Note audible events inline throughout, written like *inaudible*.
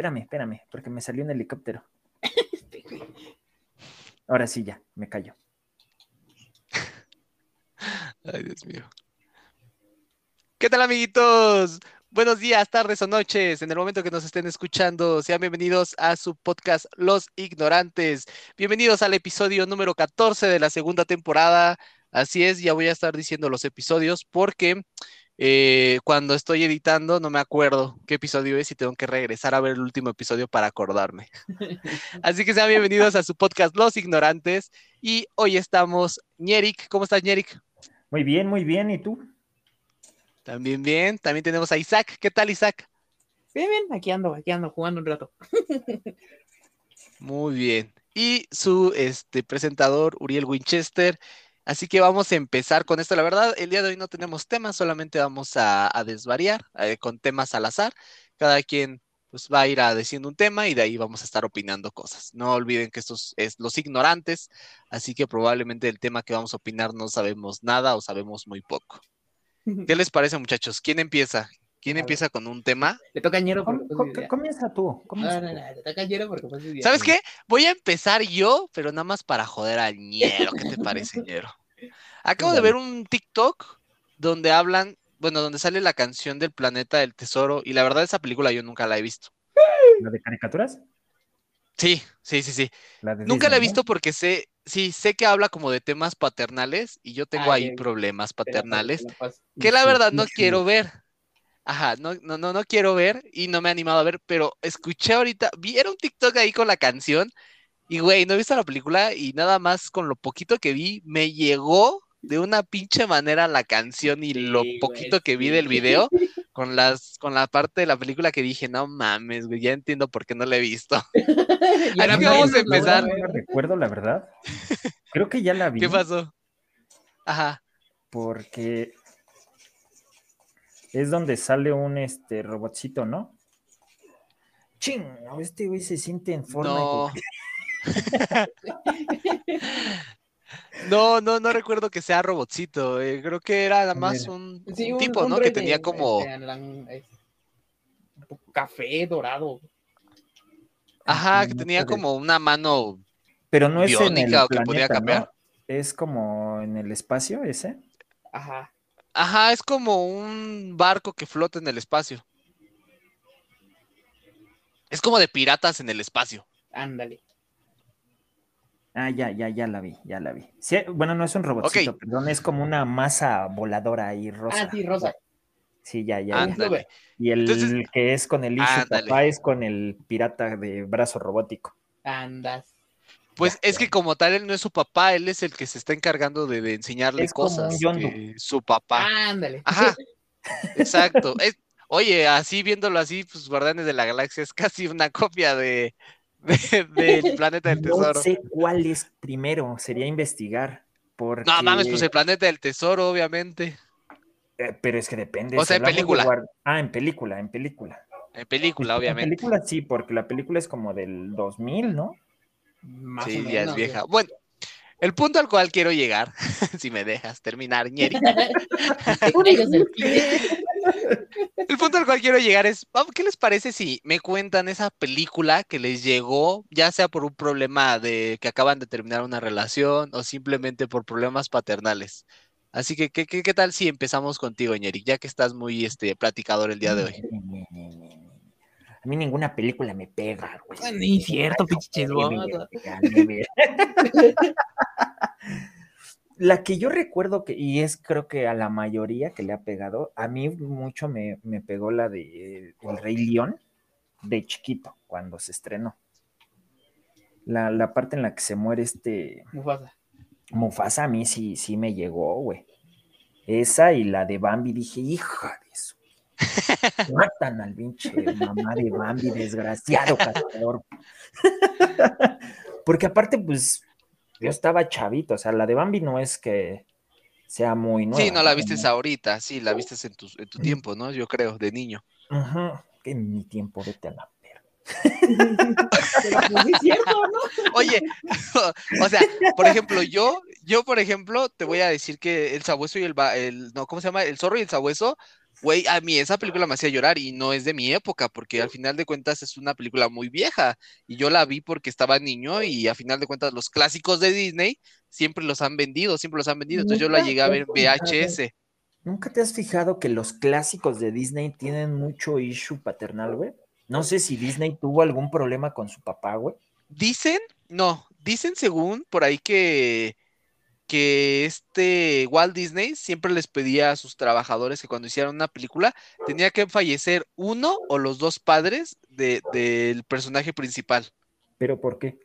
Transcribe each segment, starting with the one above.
espérame, espérame, porque me salió un helicóptero. *laughs* Ahora sí, ya, me callo. Ay, Dios mío. ¿Qué tal, amiguitos? Buenos días, tardes o noches. En el momento que nos estén escuchando, sean bienvenidos a su podcast Los Ignorantes. Bienvenidos al episodio número 14 de la segunda temporada. Así es, ya voy a estar diciendo los episodios porque eh, cuando estoy editando no me acuerdo qué episodio es y tengo que regresar a ver el último episodio para acordarme. *laughs* Así que sean bienvenidos a su podcast Los Ignorantes. Y hoy estamos, Ñeric. ¿Cómo estás, Ñeric? Muy bien, muy bien. ¿Y tú? También bien. También tenemos a Isaac. ¿Qué tal, Isaac? Bien, bien. Aquí ando, aquí ando, jugando un rato. Muy bien. Y su este, presentador, Uriel Winchester. Así que vamos a empezar con esto. La verdad, el día de hoy no tenemos temas, solamente vamos a, desvariar eh, con temas al azar. Cada quien pues va a ir a diciendo un tema y de ahí vamos a estar opinando cosas. No olviden que estos es los ignorantes, así que probablemente el tema que vamos a opinar no sabemos nada o sabemos muy poco. *laughs* ¿Qué les parece, muchachos? ¿Quién empieza? ¿Quién empieza con un tema? Le toca a Ñero porque comienza tú. No, no, no, te toca a Ñero porque fue su ¿Sabes qué? Voy a empezar yo, pero nada más para joder al Ñero. ¿Qué te parece, *laughs* Ñero? Acabo de ver un TikTok donde hablan, bueno, donde sale la canción del planeta del tesoro y la verdad esa película yo nunca la he visto. ¿La de caricaturas? Sí, sí, sí, sí. nunca la he visto porque sé, sí, sé que habla como de temas paternales y yo tengo ahí problemas paternales que la verdad no quiero ver. Ajá, no, no, no, no quiero ver y no me he animado a ver, pero escuché ahorita, vieron un TikTok ahí con la canción y güey, no he visto la película y nada más con lo poquito que vi, me llegó de una pinche manera la canción y lo poquito que vi del video *laughs* con las con la parte de la película que dije, no mames, güey, ya entiendo por qué no la he visto. *laughs* Ahora *laughs* vamos a empezar. No recuerdo la verdad. Creo que ya la vi. ¿Qué pasó? Ajá. Porque es donde sale un este robotcito, ¿no? Ching, este güey se siente en forma. No. *laughs* No, no, no recuerdo que sea robotcito. Eh, creo que era nada más un, tipo, ¿no? Que tenía como. Este, café dorado. Ajá, que tenía como una mano. Pero no es en el que podía cambiar. Es como en el espacio ese. Ajá. Ajá, es como un barco que flota en el espacio. Es como de piratas en el espacio. Ándale. Ah, ya, ya, ya la vi, ya la vi. bueno, no es un robotcito, perdón, es como una masa voladora ahí rosa. Ah, sí, rosa. Sí, ya, ya. Y el que es con el hijo papá es con el pirata de brazo robótico. Andas. Pues es que como tal él no es su papá, él es el que se está encargando de, enseñarle cosas. su papá. Ándale. Ajá. *laughs* Exacto. oye, así viéndolo así, pues Guardianes de la Galaxia es casi una copia de, del *laughs* planeta del tesoro. No sé cuál es primero, sería investigar. Porque... No mames, pues el planeta del tesoro, obviamente. Eh, pero es que depende. O sea, en película. Ah, en película, en película. En película, obviamente. En película sí, porque la película es como del 2000, ¿no? Sí, ya es vieja. Bueno, el punto al cual quiero llegar, *laughs* si me dejas terminar, Ñeri. *laughs* *laughs* El punto al cual quiero llegar es, ¿qué les parece si me cuentan esa película que les llegó, ya sea por un problema de que acaban de terminar una relación o simplemente por problemas paternales? Así que, ¿qué, qué, tal si empezamos contigo, Ñeric, ya que estás muy este, platicador el día de hoy? A mí ninguna película me pega, güey. Ni cierto, pinche *laughs* la que yo recuerdo que, y es creo que a la mayoría que le ha pegado, a mí mucho me, pegó la de El Rey León de chiquito, cuando se estrenó. La, parte en la que se muere este. Mufasa. Mufasa a mí sí, sí me llegó, güey. Esa y la de Bambi, dije, hija. Matan al pinche mamá de Bambi, desgraciado cazador. *laughs* Porque aparte, pues, yo estaba chavito, o sea, la de Bambi no es que sea muy nueva. Sí, no la vistes ahorita, sí, la vistes en tu, en tu tiempo, ¿no? Yo creo, de niño. Ajá, que en mi tiempo, vete a la *laughs* Oye, *laughs* o sea, por ejemplo, yo, yo, por ejemplo, te voy a decir que el sabueso y el, el no, ¿cómo se llama? El zorro y el sabueso Güey, a mí esa película me hacía llorar y no es de mi época, porque al final de cuentas es una película muy vieja y yo la vi porque estaba niño y a final de cuentas los clásicos de Disney siempre los han vendido, siempre los han vendido. Entonces yo la llegué a ver VHS. ¿Nunca te has fijado que los clásicos de Disney tienen mucho issue paternal, güey? No sé si Disney tuvo algún problema con su papá, güey. Dicen, no, dicen según por ahí que que este Walt Disney siempre les pedía a sus trabajadores que cuando hicieran una película tenía que fallecer uno o los dos padres del personaje principal. ¿Pero por qué?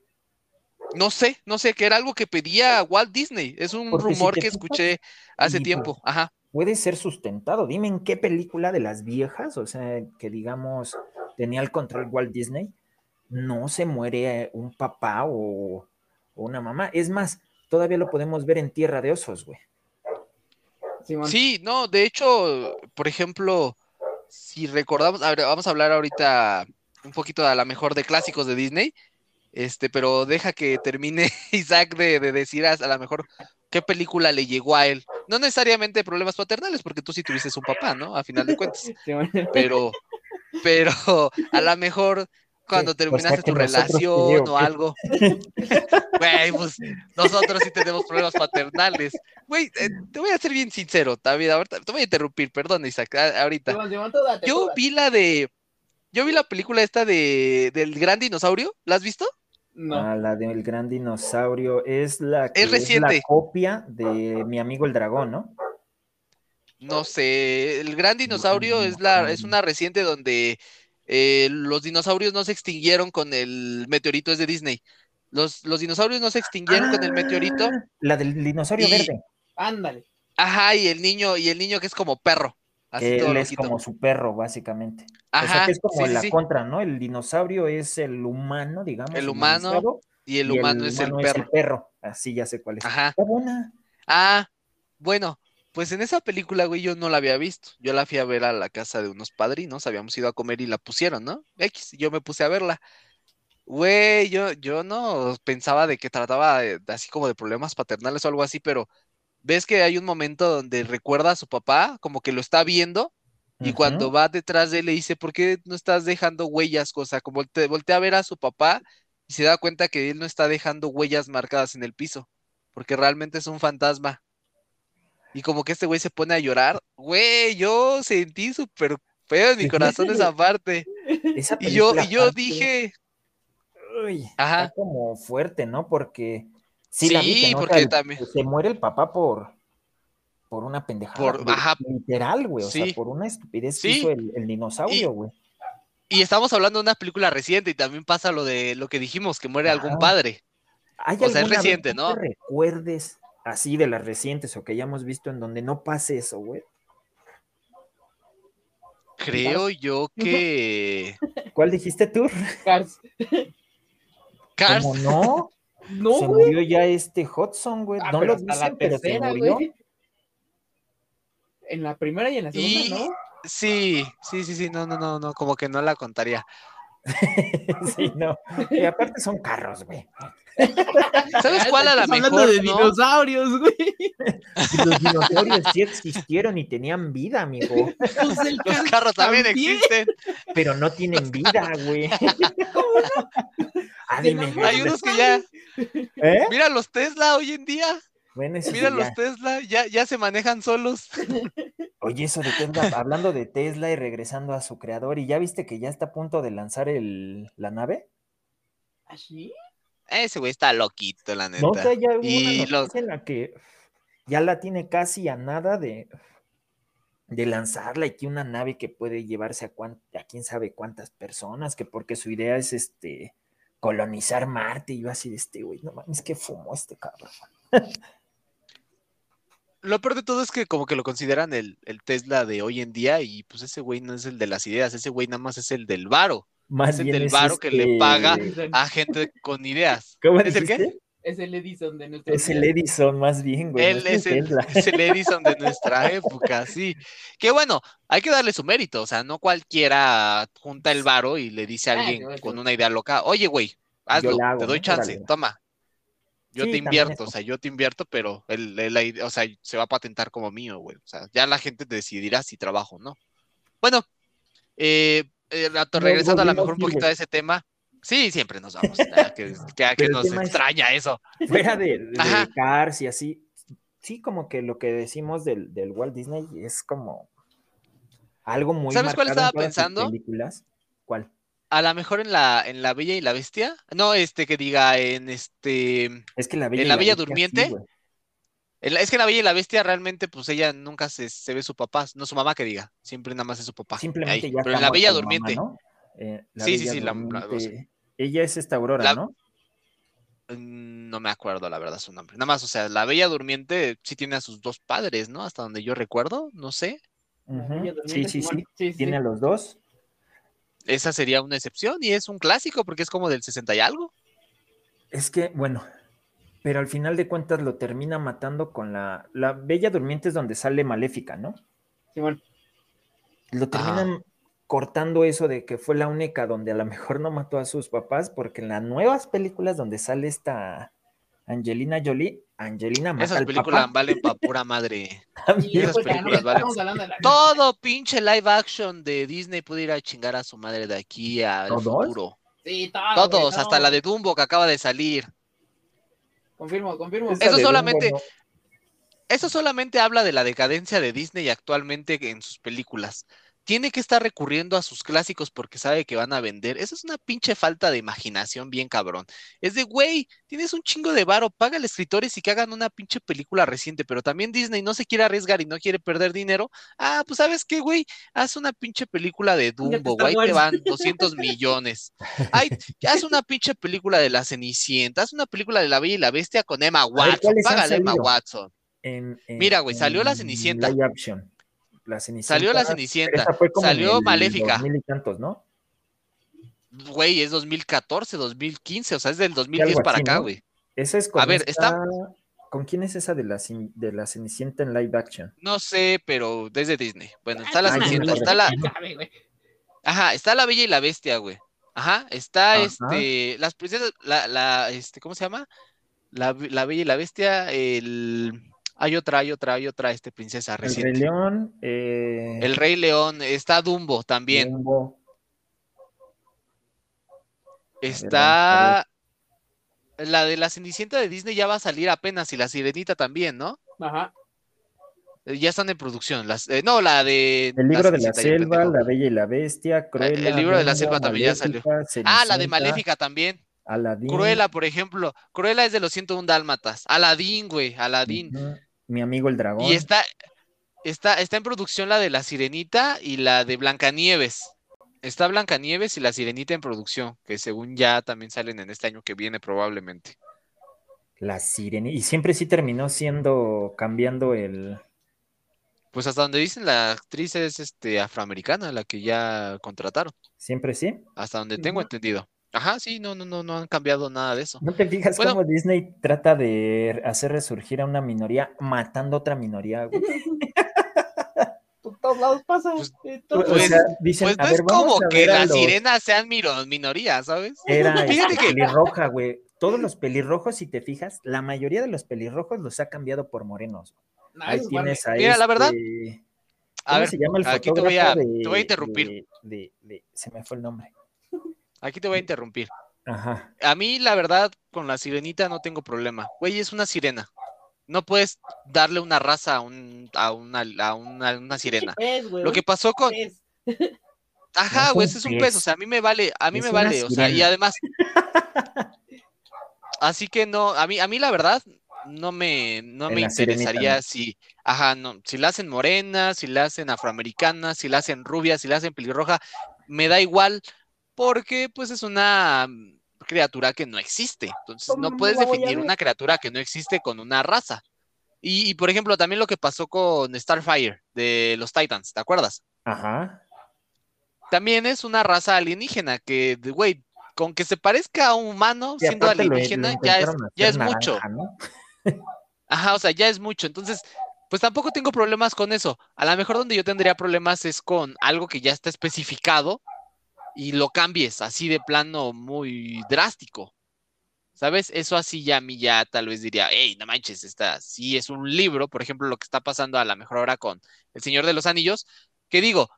No sé, no sé, que era algo que pedía Walt Disney. Es un rumor que escuché hace tiempo. Ajá. Puede ser sustentado. Dime en qué película de las viejas, o sea, que digamos tenía el control Walt Disney, no se muere un papá o, o una mamá. Es más, todavía lo podemos ver en Tierra de Osos, güey. Sí, no, de hecho, por ejemplo, si recordamos, vamos a hablar ahorita un poquito a la mejor de clásicos de Disney, este, pero deja que termine *laughs* Isaac de, decir a, lo mejor qué película le llegó a él. No necesariamente problemas paternales, porque tú sí tuviste un papá, ¿no? A final de cuentas. *laughs* Pero, pero a lo mejor cuando terminaste tu relación o algo. *laughs* Güey, pues nosotros sí tenemos problemas paternales. Güey, eh, te voy a ser bien sincero, David. Ahorita, te voy a interrumpir, perdón, Isaac, ahorita. Yo vi la de. Yo vi la película esta de del gran dinosaurio. ¿La has visto? No. Ah, la del gran dinosaurio es la que es, reciente. la copia de mi amigo el dragón, ¿no? No sé, el gran dinosaurio es la es una reciente donde eh, los dinosaurios no se extinguieron con el meteorito, es de Disney. Los, los dinosaurios no se extinguieron con el meteorito. Ah, la del dinosaurio verde. Ándale. Ajá, y el niño, y el niño que es como perro. Así él es como su perro, básicamente. Ajá, o sea que es como la contra, ¿no? El dinosaurio es el humano, digamos. El humano y el humano, es, el, perro. es el perro. Así ya sé cuál es. Ajá. Ah, bueno, pues en esa película, güey, yo no la había visto. Yo la fui a ver a la casa de unos padrinos, habíamos ido a comer y la pusieron, ¿no? X, yo me puse a verla. Güey, yo, yo no pensaba de que trataba así como de problemas paternales o algo así, pero ves que hay un momento donde recuerda a su papá, como que lo está viendo, y cuando va detrás de él le dice, ¿por qué no estás dejando huellas? O sea, como te voltea a ver a su papá y se da cuenta que él no está dejando huellas marcadas en el piso, porque realmente es un fantasma y como que este güey se pone a llorar. Güey, yo sentí súper feo en mi corazón esa parte. *laughs* y yo, y yo dije. Uy, Ajá. Está como fuerte, ¿no? Porque. Sí, sí porque también. Se muere el papá por. Por una pendejada. Por, ajá. Literal, güey. O sea, por una estupidez que hizo el, dinosaurio, güey. Y, estamos hablando de una película reciente y también pasa lo de lo que dijimos, que muere algún padre. o sea, es reciente, ¿no? recuerdes así de las recientes o que hayamos visto en donde no pase eso, güey? Creo yo que. ¿Cuál dijiste tú? Cars. Cars. ¿Cómo no? No, se murió ya este Hudson, güey. Ah, no lo dicen, pero se murió. En la primera y en la segunda, ¿no? Sí, sí, sí, sí, no, no, no, no, como que no la contaría. *laughs* sí, no. Y aparte son carros, güey. *laughs* ¿Sabes cuál era la mejor? Hablando de dinosaurios, güey. *laughs* Los dinosaurios sí existieron y tenían vida, amigo. Pues Los carros también, existen. Pero no tienen vida, güey. *laughs* ¿Cómo no? Ah, Hay unos que ya. ¿Eh? Mira los Tesla hoy en día. Mira los Tesla, ya, ya se manejan solos. Oye, eso de Tesla, hablando de Tesla y regresando a su creador, ¿y ya viste que ya está a punto de lanzar el, la nave? ¿Así? ¿Ah, ese güey está loquito, la neta. No sé, ya hubo y una en la que ya la tiene casi a nada de, de lanzarla y que una nave que puede llevarse a, a quién sabe cuántas personas, que porque su idea es este colonizar Marte y yo así de este güey, no mames, que fumó este cabrón. *laughs* Lo peor de todo es que como que lo consideran el, el, Tesla de hoy en día y pues ese güey no es el de las ideas, ese güey nada más es el del varo. Más es el del varo que le este paga a gente con ideas. ¿Cómo ¿Es el qué? Es el Edison de nuestra Es el Edison, más bien, güey. Él es, el, es, el, *laughs* Edison de nuestra época, sí. Que bueno, hay que darle su mérito. O sea, no cualquiera junta el varo y le dice a ah, alguien con una idea loca, oye, güey, hazlo, te doy chance, toma. Yo te invierto, o sea, yo te invierto, pero el, o sea, se va a patentar como mío, güey. O sea, ya la gente decidirá si trabajo o no. Bueno, eh, eh regresando a lo mejor un poquito a ese tema. Sí, siempre nos vamos. que, *laughs* que, nos extraña eso. Fuera de, de Cars y así, sí, como que lo que decimos del, del Walt Disney es como algo muy ¿Sabes cuál estaba pensando? Películas. ¿Cuál? A lo mejor en la, en la Bella y la Bestia. No, este que diga en este. Es que la Bella En la, Bella Durmiente. Es que en la Bella y la Bestia realmente, pues ella nunca se, se, ve su papá, no su mamá que diga, siempre nada más es su papá. Simplemente ya Pero en la Bella Durmiente. Eh, sí, sí, sí, la, ella es esta Aurora, ¿no? Mm, no me acuerdo la verdad su nombre. Nada más, o sea, la Bella Durmiente sí tiene a sus dos padres, ¿no? Hasta donde yo recuerdo, no sé. sí, sí, sí, Tiene a los dos. Esa sería una excepción y es un clásico porque es como del 60 y algo. Es que, bueno, pero al final de cuentas lo termina matando con la. La Bella Durmiente es donde sale Maléfica, ¿no? Sí, bueno. Lo terminan cortando eso de que fue la única donde a lo mejor no mató a sus papás, porque en las nuevas películas donde sale esta Angelina Jolie, Angelina mata Esas películas valen pa' pura madre. *laughs* Esas películas valen. Todo pinche live action de Disney puede ir a chingar a su madre de aquí al futuro. Sí, Todos, hasta la de Dumbo que acaba de salir. Confirmo, confirmo. Eso solamente, eso solamente habla de la decadencia de Disney actualmente en sus películas tiene que estar recurriendo a sus clásicos porque sabe que van a vender. Esa es una pinche falta de imaginación bien cabrón. Es de, güey, tienes un chingo de varo, paga a escritores y que hagan una pinche película reciente, pero también Disney no se quiere arriesgar y no quiere perder dinero. Ah, pues sabes qué, güey, haz una pinche película de Dumbo, güey, te van 200 millones. Ay, haz una pinche película de La Cenicienta, haz una película de La Bella y la Bestia con Emma Watson, págale Emma Watson. Mira, güey, salió La Cenicienta. La Cenicienta. Salió La Cenicienta. salió Maléfica. mil y tantos, ¿no? Güey, es 2014, 2015, o sea, es del 2010 para acá, güey. Esa es con A ver, está... ¿Con quién es esa de la, de la Cenicienta en live action? No sé, pero desde Disney. Bueno, está la Cenicienta, está la... Ajá, está la Bella y la Bestia, güey. Ajá, está este, las princesas, la, la, este, ¿cómo se llama? La, la Bella y la Bestia, el... Hay otra, hay otra, hay otra, este princesa reciente. El Rey León. Eh, el Rey León, está Dumbo también. Dumbo. Está. La de la Cenicienta de Disney ya va a salir apenas y la Sirenita también, ¿no? Ajá. Eh, ya están en producción. Las, eh, no, la de. El libro de la selva, La Bella y la Bestia, Cruella. El libro de la selva también ya salió. ah, la de Maléfica también. Aladín. Cruella, por ejemplo. Cruella es de los 101 Dálmatas. Aladín, güey. Aladín. Mi amigo el dragón. Y está, está, está en producción la de La Sirenita y la de Blancanieves. Está Blancanieves y La Sirenita en producción, que según ya también salen en este año que viene probablemente. La Sirenita. Y siempre sí terminó siendo, cambiando el... Pues hasta donde dicen la actriz es este afroamericana, la que ya contrataron. ¿Siempre sí? Hasta donde tengo entendido. Ajá, sí, no, no, no, no han cambiado nada de eso. ¿No te fijas cómo Disney trata de hacer resurgir a una minoría matando a otra minoría? *laughs* Por todos lados pasa. Pues, pues, dicen, pues no es como que las sirenas sean minorías, ¿sabes? Era *laughs* este, pelirroja, güey. Todos los pelirrojos, si te fijas, la mayoría de los pelirrojos los ha cambiado por morenos. Ahí tienes a Mira, la verdad. Este, ¿Cómo a ver, se llama el aquí te voy a, te voy a interrumpir. se me fue el nombre. Aquí te voy a interrumpir. Ajá. A mí, la verdad, con la sirenita no tengo problema. Güey, es una sirena. No puedes darle una raza a, un, a, una, a una, sirena. Lo que pasó con. *laughs* Ajá, güey, ese es un pez. O sea, a mí me vale, a mí me vale. O sea, y además. *laughs* Así que no, a mí, a mí la verdad, no me, no me interesaría si, ajá, no, si la hacen morena, si la hacen afroamericana, si la hacen rubia, si la hacen pelirroja, me da igual, porque pues es una criatura que no existe. Entonces no puedes definir una criatura que no existe con una raza. Y, por ejemplo, también lo que pasó con Starfire de los Titans, ¿te acuerdas? Ajá. También es una raza alienígena que, güey, con que se parezca a un humano siendo alienígena ya es, ya es mucho. *laughs* Ajá, o sea, ya es mucho. Entonces, pues tampoco tengo problemas con eso. A lo mejor donde yo tendría problemas es con algo que ya está especificado y lo cambies así de plano muy drástico. ¿Sabes? Eso así ya a mí ya tal vez diría, hey, no manches, esta sí es un libro, por ejemplo, lo que está pasando a la mejor hora con El Señor de los Anillos, que digo,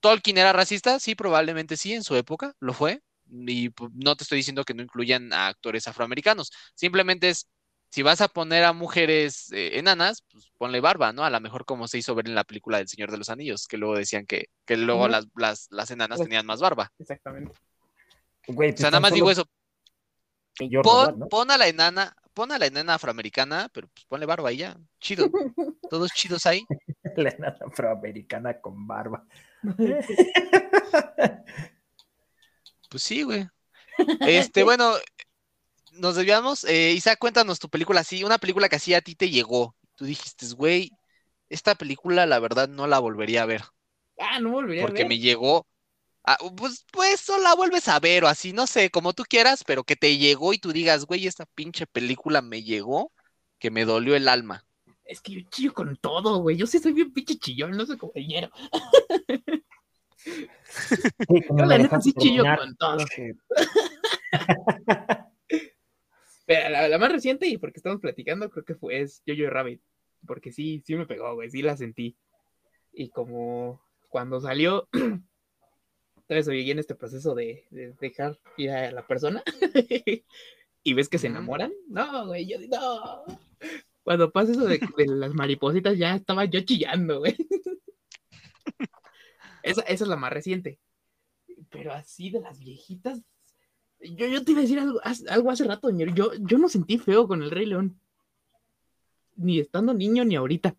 Tolkien era racista, sí, probablemente sí, en su época lo fue. Y pues, no te estoy diciendo que no incluyan a actores afroamericanos. Simplemente es, si vas a poner a mujeres eh, enanas, pues ponle barba, ¿no? A lo mejor como se hizo ver en la película del Señor de los Anillos, que luego decían que, que luego las, las, enanas pues tenían más barba. Exactamente. o sea, nada más digo eso. Pon, a la enana, pon a la enana afroamericana, pero pues ponle barba y ya. Chido. *laughs* Todos chidos ahí. *laughs* la enana afroamericana con barba. *laughs* pues sí, güey. Este, bueno, nos debíamos. Eh, Isa, cuéntanos tu película así, una película que así a ti te llegó. Tú dijiste, güey, esta película la verdad no la volvería a ver. Ah, no volvería a ver. Porque me llegó. pues, pues la vuelves a ver o así, no sé, como tú quieras, pero que te llegó y tú digas, güey, esta pinche película me llegó, que me dolió el alma. Es que yo chillo con todo, güey. Yo sí soy bien pinche chillón, no soy como hiero. yo la neta sí chillo con todo. *laughs* Pero la, más reciente, y porque estamos platicando, creo que fue es Jojo Rabbit. Porque sí, sí me pegó, güey, sí la sentí. Y como cuando salió, vez llegué en este proceso de, dejar ir a la persona *laughs* y ves que se enamoran. No, güey, yo no. Cuando pasa eso de, las maripositas, ya estaba yo chillando, güey. *laughs* Esa, esa, es la más reciente. Pero así de las viejitas, yo, yo te iba a decir algo, algo hace rato, señor. Yo, yo no sentí feo con el Rey León. Ni estando niño ni ahorita.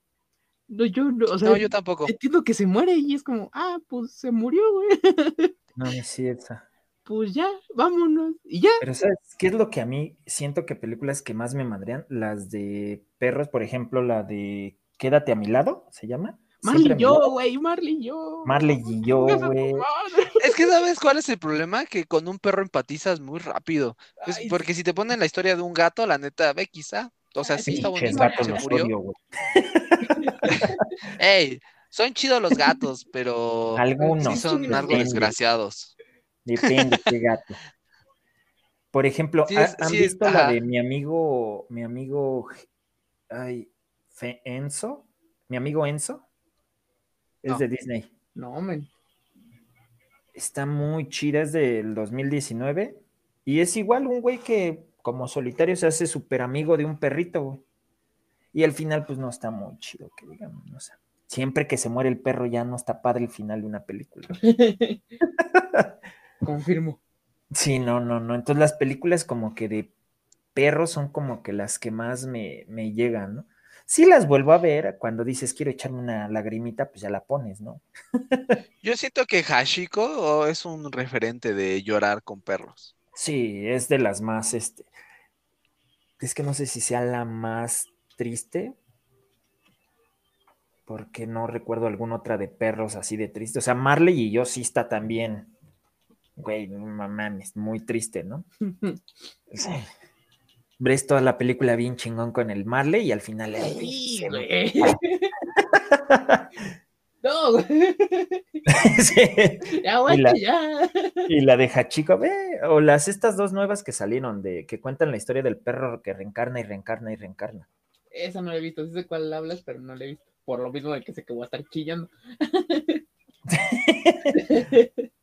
No, yo, o sea, no, yo tampoco. Entiendo que se muere y es como, ah, pues se murió, güey. *laughs* No, es esa. Pues ya, vámonos. Y ya. Pero ¿sabes qué es lo que a mí siento que películas que más me madrean? Las de perros, por ejemplo, la de Quédate a mi lado, ¿se llama? Marley y yo, güey, Marley y yo. Marley y yo, *laughs* güey. Es que sabes cuál es el problema, que con un perro empatizas muy rápido. porque si te ponen la historia de un gato, la neta, ve quizá. O sea, sí está bonito. Se murió. *laughs* Ey, son chidos los gatos, pero algunos son algo desgraciados. Depende qué gato. Por ejemplo, ¿han visto la de mi amigo, mi amigo, ay, Enzo? Mi amigo Enzo. Es de Disney. No, men. Está muy chida, es del 2019. Y es igual un güey que como solitario se hace súper amigo de un perrito, güey. Y al final, pues no está muy chido, que digamos, no sé. Siempre que se muere el perro ya no está padre el final de una película. *laughs* Confirmo. Sí, no, no, no. Entonces las películas como que de perros son como que las que más me, me llegan, ¿no? Si las vuelvo a ver, cuando dices quiero echarme una lagrimita, pues ya la pones, ¿no? Yo siento que Hashiko es un referente de llorar con perros. Sí, es de las más, este, es que no sé si sea la más triste, porque no recuerdo alguna otra de perros así de triste. O sea, Marley y yo sí está también, güey, mames, muy triste, ¿no? *laughs* Sí ves toda la película bien chingón con el Marley y al final. Sí, güey. *laughs* no, güey. *laughs* Ya, güey, y la, ya. Y la de Hachiko, ve, o las estas dos nuevas que salieron de que cuentan la historia del perro que reencarna y reencarna y reencarna. Esa no la he visto, sé de cuál hablas, pero no la he visto. Por lo mismo de que sé que voy a estar chillando. *laughs*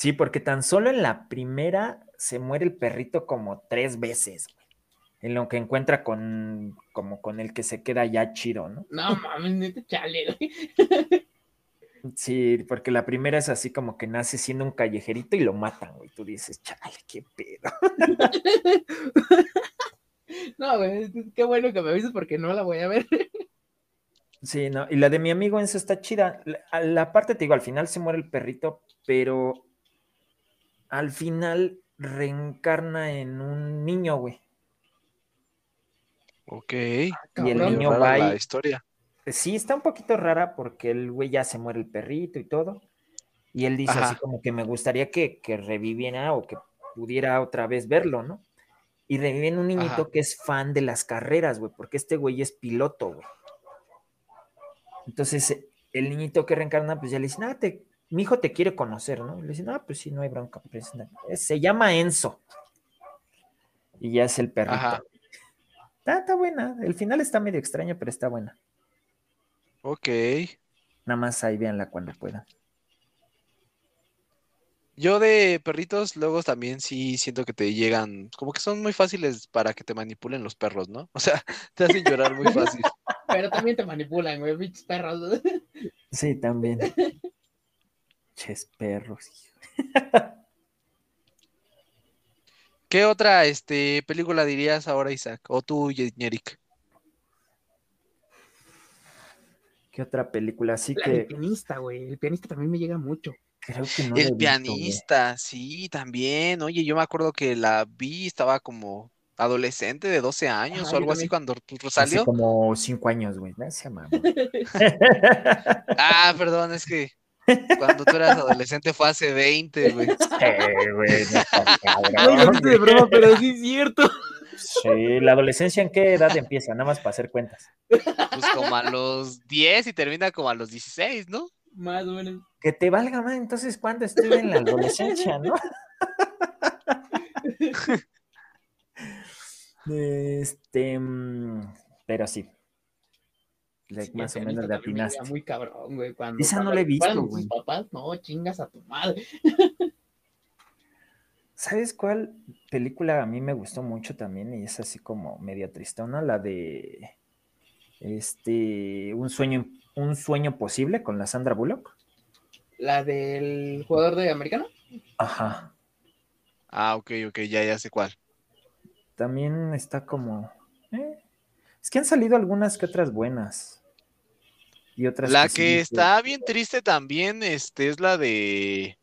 sí, porque tan solo en la primera se muere el perrito como tres veces, en lo que encuentra con, como con el que se queda ya chido, ¿no? No mames, neta chale, *laughs* Sí, porque la primera es así como que nace siendo un callejerito y lo matan, güey. Tú dices, chale, qué pedo. *laughs* no, güey, qué bueno que me avises porque no la voy a ver. *laughs* Sí, no, y la de mi amigo Enzo está chida. La, la parte, te digo, al final se muere el perrito, pero al final reencarna en un niño, güey. Ok. y el niño va la historia. Sí, está un poquito rara porque el güey ya se muere el perrito y todo. Y él dice así como que me gustaría que, reviviera o que pudiera otra vez verlo, ¿no? Y reviven un niñito que es fan de las carreras, güey, porque este güey es piloto, güey. Entonces, el niñito que reencarna, pues ya le dice, nada, te, mi hijo te quiere conocer, ¿no? le dice, no, pues sí, no hay bronca. Pues, se llama Enzo. Y ya es el perrito. Está, buena. El final está medio extraño, pero está buena. Ok. Nada más ahí véanla cuando puedan. Yo de perritos, luego también sí siento que te llegan, como que son muy fáciles para que te manipulen los perros, ¿no? O sea, *laughs* te hacen llorar muy fácil. Pero también te manipulan, güey, bichos perros. Sí, también. *laughs* Ches perros, ¿Qué otra este, película dirías ahora, Isaac? O tú, Yerick. ¿Qué otra película? Así que. El pianista, güey. El pianista también me llega mucho. Creo que no. El pianista, sí, también. Oye, yo me acuerdo que la vi, estaba como adolescente de 12 años o algo así cuando salió. Hace como 5 años, güey. Gracias, mamá. *laughs* ah, perdón, es que cuando tú eras adolescente fue hace 20, güey. Sí, güey. No, no de broma, pero sí es cierto. Sí, la adolescencia en qué edad empieza, nada más para hacer cuentas. Pues como a los 10 y termina como a los 16, ¿no? Más o menos. Que te valga más, entonces, ¿cuándo estuve en la adolescencia, no? *laughs* este, mm, pero sí. Más o menos de atinaste. Muy cabrón, güey. Esa no la he visto, güey. papás, no, chingas a tu madre. ¿Sabes cuál película a mí me gustó mucho también? Y es así como media tristona, la de este un sueño, un sueño posible con la Sandra Bullock. La del jugador de americano. Ajá. Ah, ok, ok, ya, ya sé cuál. También está como. Eh, es que han salido algunas que otras buenas. Y otras. La que, está bien triste también, este, es la de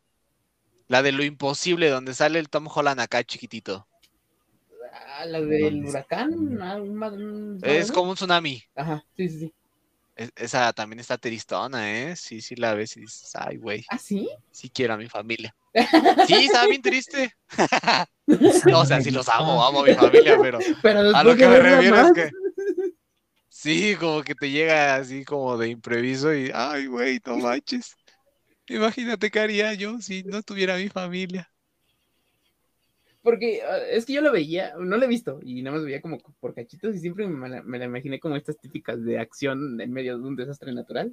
la de lo imposible, donde sale el Tom Holland acá chiquitito. La del huracán. Es como un tsunami. Ajá, sí, sí, sí. esa también está tristona, ¿eh? Sí, sí la ves y dices, ay, güey. ¿Ah, sí? Sí quiero a mi familia. *laughs* Sí, está bien triste. *laughs* no, o sea, sí los amo, amo a mi familia, pero, pero a lo que me refiero es que... Sí, como que te llega así como de impreviso y, ay, güey, no manches. Imagínate qué haría yo si no tuviera mi familia. Porque ah, es que yo lo veía, no lo he visto, y nada más veía como por cachitos y siempre me la, imaginé como estas típicas de acción en medio de un desastre natural.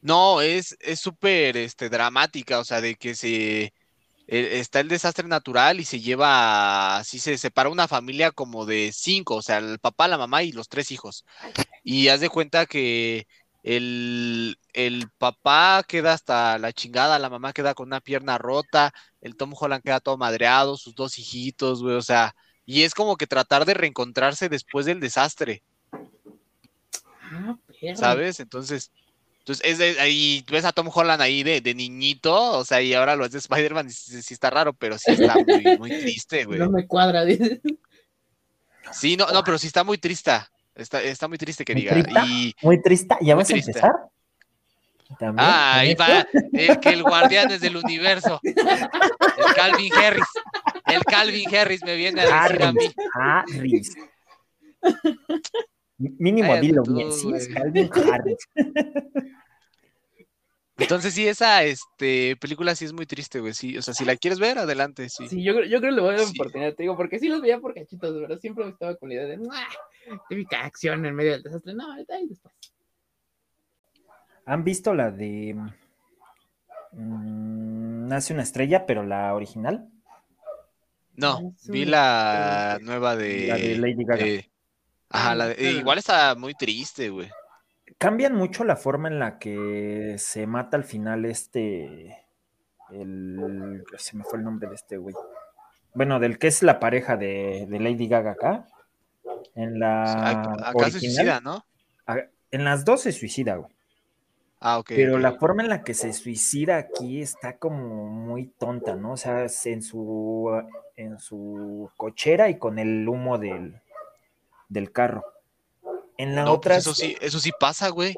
No, es súper este, dramática, o sea, de que se está el desastre natural y se lleva, así se separa una familia como de cinco, o sea, el papá, la mamá y los tres hijos. Y haz de cuenta que el, papá queda hasta la chingada, la mamá queda con una pierna rota, el Tom Holland queda todo madreado, sus dos hijitos, güey, o sea, y es como que tratar de reencontrarse después del desastre. Ah, ¿Sabes? Entonces, entonces es ahí ves a Tom Holland ahí de, de, niñito, o sea, y ahora lo es de Spider-Man y sí, está raro, pero sí está muy, *laughs* muy triste, güey. No me cuadra. Sí, no, no, pero sí está muy triste. Está, está muy triste que diga. y... Muy triste. ¿Ya vas a empezar? ah, ahí va. El que el guardián es del universo. El Calvin Harris. El Calvin Harris me viene a decir a mí. Harris. *laughs* Mínimo dilo bien. Sí, es Calvin Harris. Entonces sí, esa este, película sí es muy triste, güey. Sí, o sea, si la quieres ver, adelante, sí. Sí, yo, yo creo que le voy a dar oportunidad, te digo, porque sí los veía por cachitos, pero siempre me estaba con la idea de, típica acción en medio del desastre. No, ahí después. ¿Han visto la de mm, Nace una estrella, pero la original? No, vi la nueva de, la de Lady Gaga. ajá, la de, igual está muy triste, güey cambian mucho la forma en la que se mata al final este. El, se me fue el nombre de este güey. Bueno, del que es la pareja de, Lady Gaga acá. En la. Acá se suicida, ¿no? En las dos se suicida, güey. Ah, ok. Pero la forma en la que se suicida aquí está como muy tonta, ¿no? O sea, en su, en su cochera y con el humo del, del carro. En la otra. Pues eso sí, eso sí pasa, güey.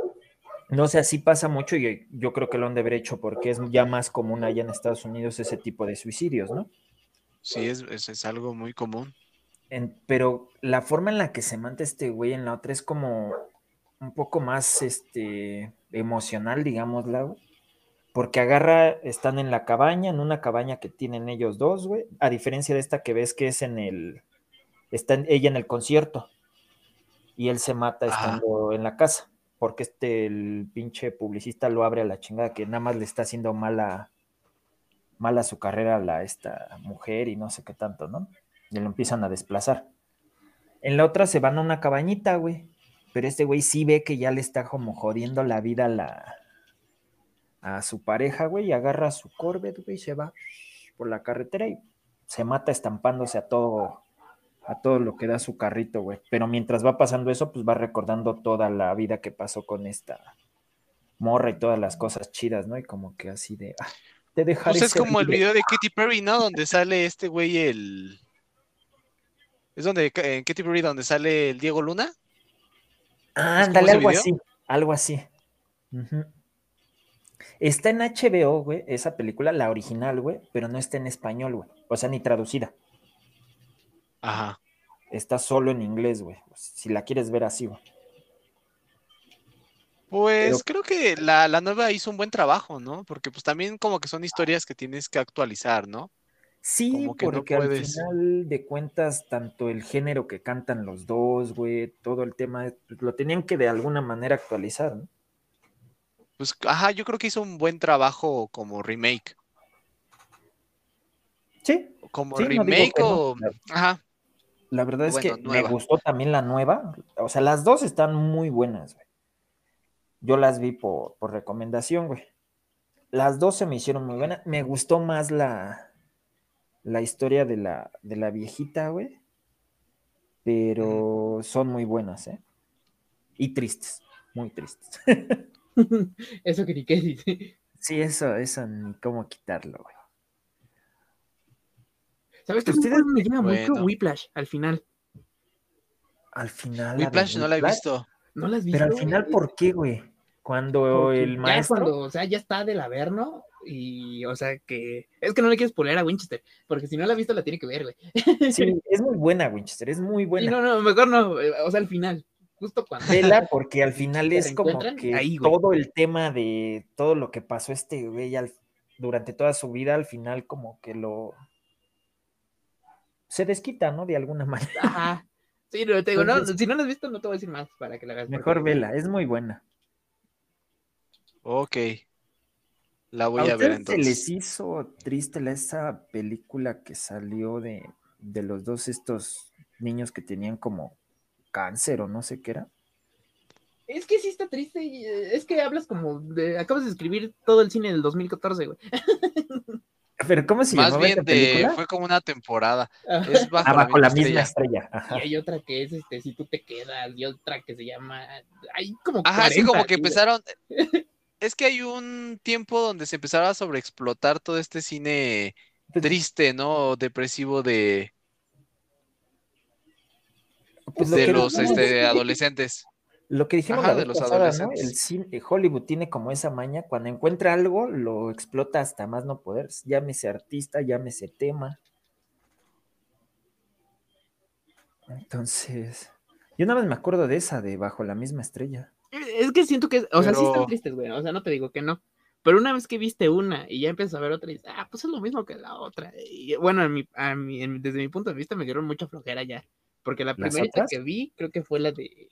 No sé, así pasa mucho y yo creo que lo han de haber hecho porque es ya más común allá en Estados Unidos ese tipo de suicidios, ¿no? Sí, es, es, algo muy común. pero la forma en la que se mata este güey en la otra es como un poco más este, emocional, digámosla, Porque agarra, están en la cabaña, en una cabaña que tienen ellos dos, güey. A diferencia de esta que ves que es en el. Está ella en el concierto y él se mata estando en la casa, porque este, el pinche publicista lo abre a la chingada, que nada más le está haciendo mala, mala su carrera la, esta mujer y no sé qué tanto, ¿no? Y lo empiezan a desplazar. En la otra se van a una cabañita, güey. Pero este güey sí ve que ya le está como jodiendo la vida a, la, a su pareja, güey, y agarra su Corvette, güey, y se va por la carretera y se mata estampándose a todo, a todo lo que da su carrito, güey. Pero mientras va pasando eso, pues va recordando toda la vida que pasó con esta morra y todas las cosas chidas, ¿no? Y como que así de, ah, te dejaré. Pues es como el video de Katy Perry, ¿no? Donde sale este güey el... Es donde, en Katy Perry, donde sale el Diego Luna. Ah, ándale, algo así, algo así. Está en HBO, güey, esa película, la original, güey, pero no está en español, güey. O sea, ni traducida. Ajá. Está solo en inglés, güey. Si la quieres ver así, güey. Pues creo que la, la, nueva hizo un buen trabajo, ¿no? Porque pues también como que son historias que tienes que actualizar, ¿no? Sí, porque al final de cuentas, tanto el género que cantan los dos, güey, todo el tema, lo tenían que de alguna manera actualizar, ¿no? Pues, ajá, yo creo que hizo un buen trabajo como remake. Sí. Como remake o. Ajá. La verdad es que me gustó también la nueva. O sea, las dos están muy buenas, güey. Yo las vi por, por recomendación, güey. Las dos se me hicieron muy buenas. Me gustó más la, la historia de la, de la viejita, güey. Pero son muy buenas, ¿eh? Y tristes, muy tristes. *laughs* *laughs* eso que ni qué dice. Sí, eso, eso ni cómo quitarlo, güey. ¿Sabes que ustedes me llama mucho Whiplash al final? Al final. Whiplash no la he visto. No la has visto. Pero al final, ¿por qué, güey? Cuando el maestro. Ya cuando, o sea, ya está del Averno y, o sea, que es que no le quieres poner a Winchester, porque si no la ha visto la tiene que ver, güey. *laughs* Sí, es muy buena Winchester, es muy buena. no, no, mejor no, eh, o sea, al final, justo cuando. Vela, porque al *laughs* final es como que todo el tema de todo lo que pasó este güey durante toda su vida, al final como que lo se desquita, ¿no? De alguna *laughs* manera. Ajá. Sí, no, te digo, no, si no la has visto, no te voy a decir más para que la hagas. Mejor vela, es muy buena. Ok. La voy a, ver entonces. ¿Se les hizo triste esa película que salió de, de los dos estos niños que tenían como cáncer o no sé qué era? Es que sí está triste. Eh, es que hablas como de. Acabas de escribir todo el cine del 2014, güey. *laughs* Pero ¿cómo se Más bien de, fue como una temporada. Es bajo, la, misma estrella. Y hay otra que es este, si tú te quedas, y otra que se llama. Hay como. Ajá, así como que empezaron. *laughs* es que hay un tiempo donde se empezaba a sobreexplotar todo este cine pues triste, ¿no? Depresivo de, pues de los este, adolescentes. Lo que dijimos de los adolescentes. El cine, Hollywood tiene como esa maña, cuando encuentra algo, lo explota hasta más no poder. Llámese artista, llámese tema. Entonces, yo nada más me acuerdo de esa, de Bajo la misma estrella. Es que siento que, o sea, sí están tristes, güey. O sea, no te digo que no. Pero una vez que viste una y ya empiezas a ver otra y dices, ah, pues es lo mismo que la otra. Y bueno, desde mi punto de vista me dieron mucha flojera ya. Porque la primera que vi creo que fue la de.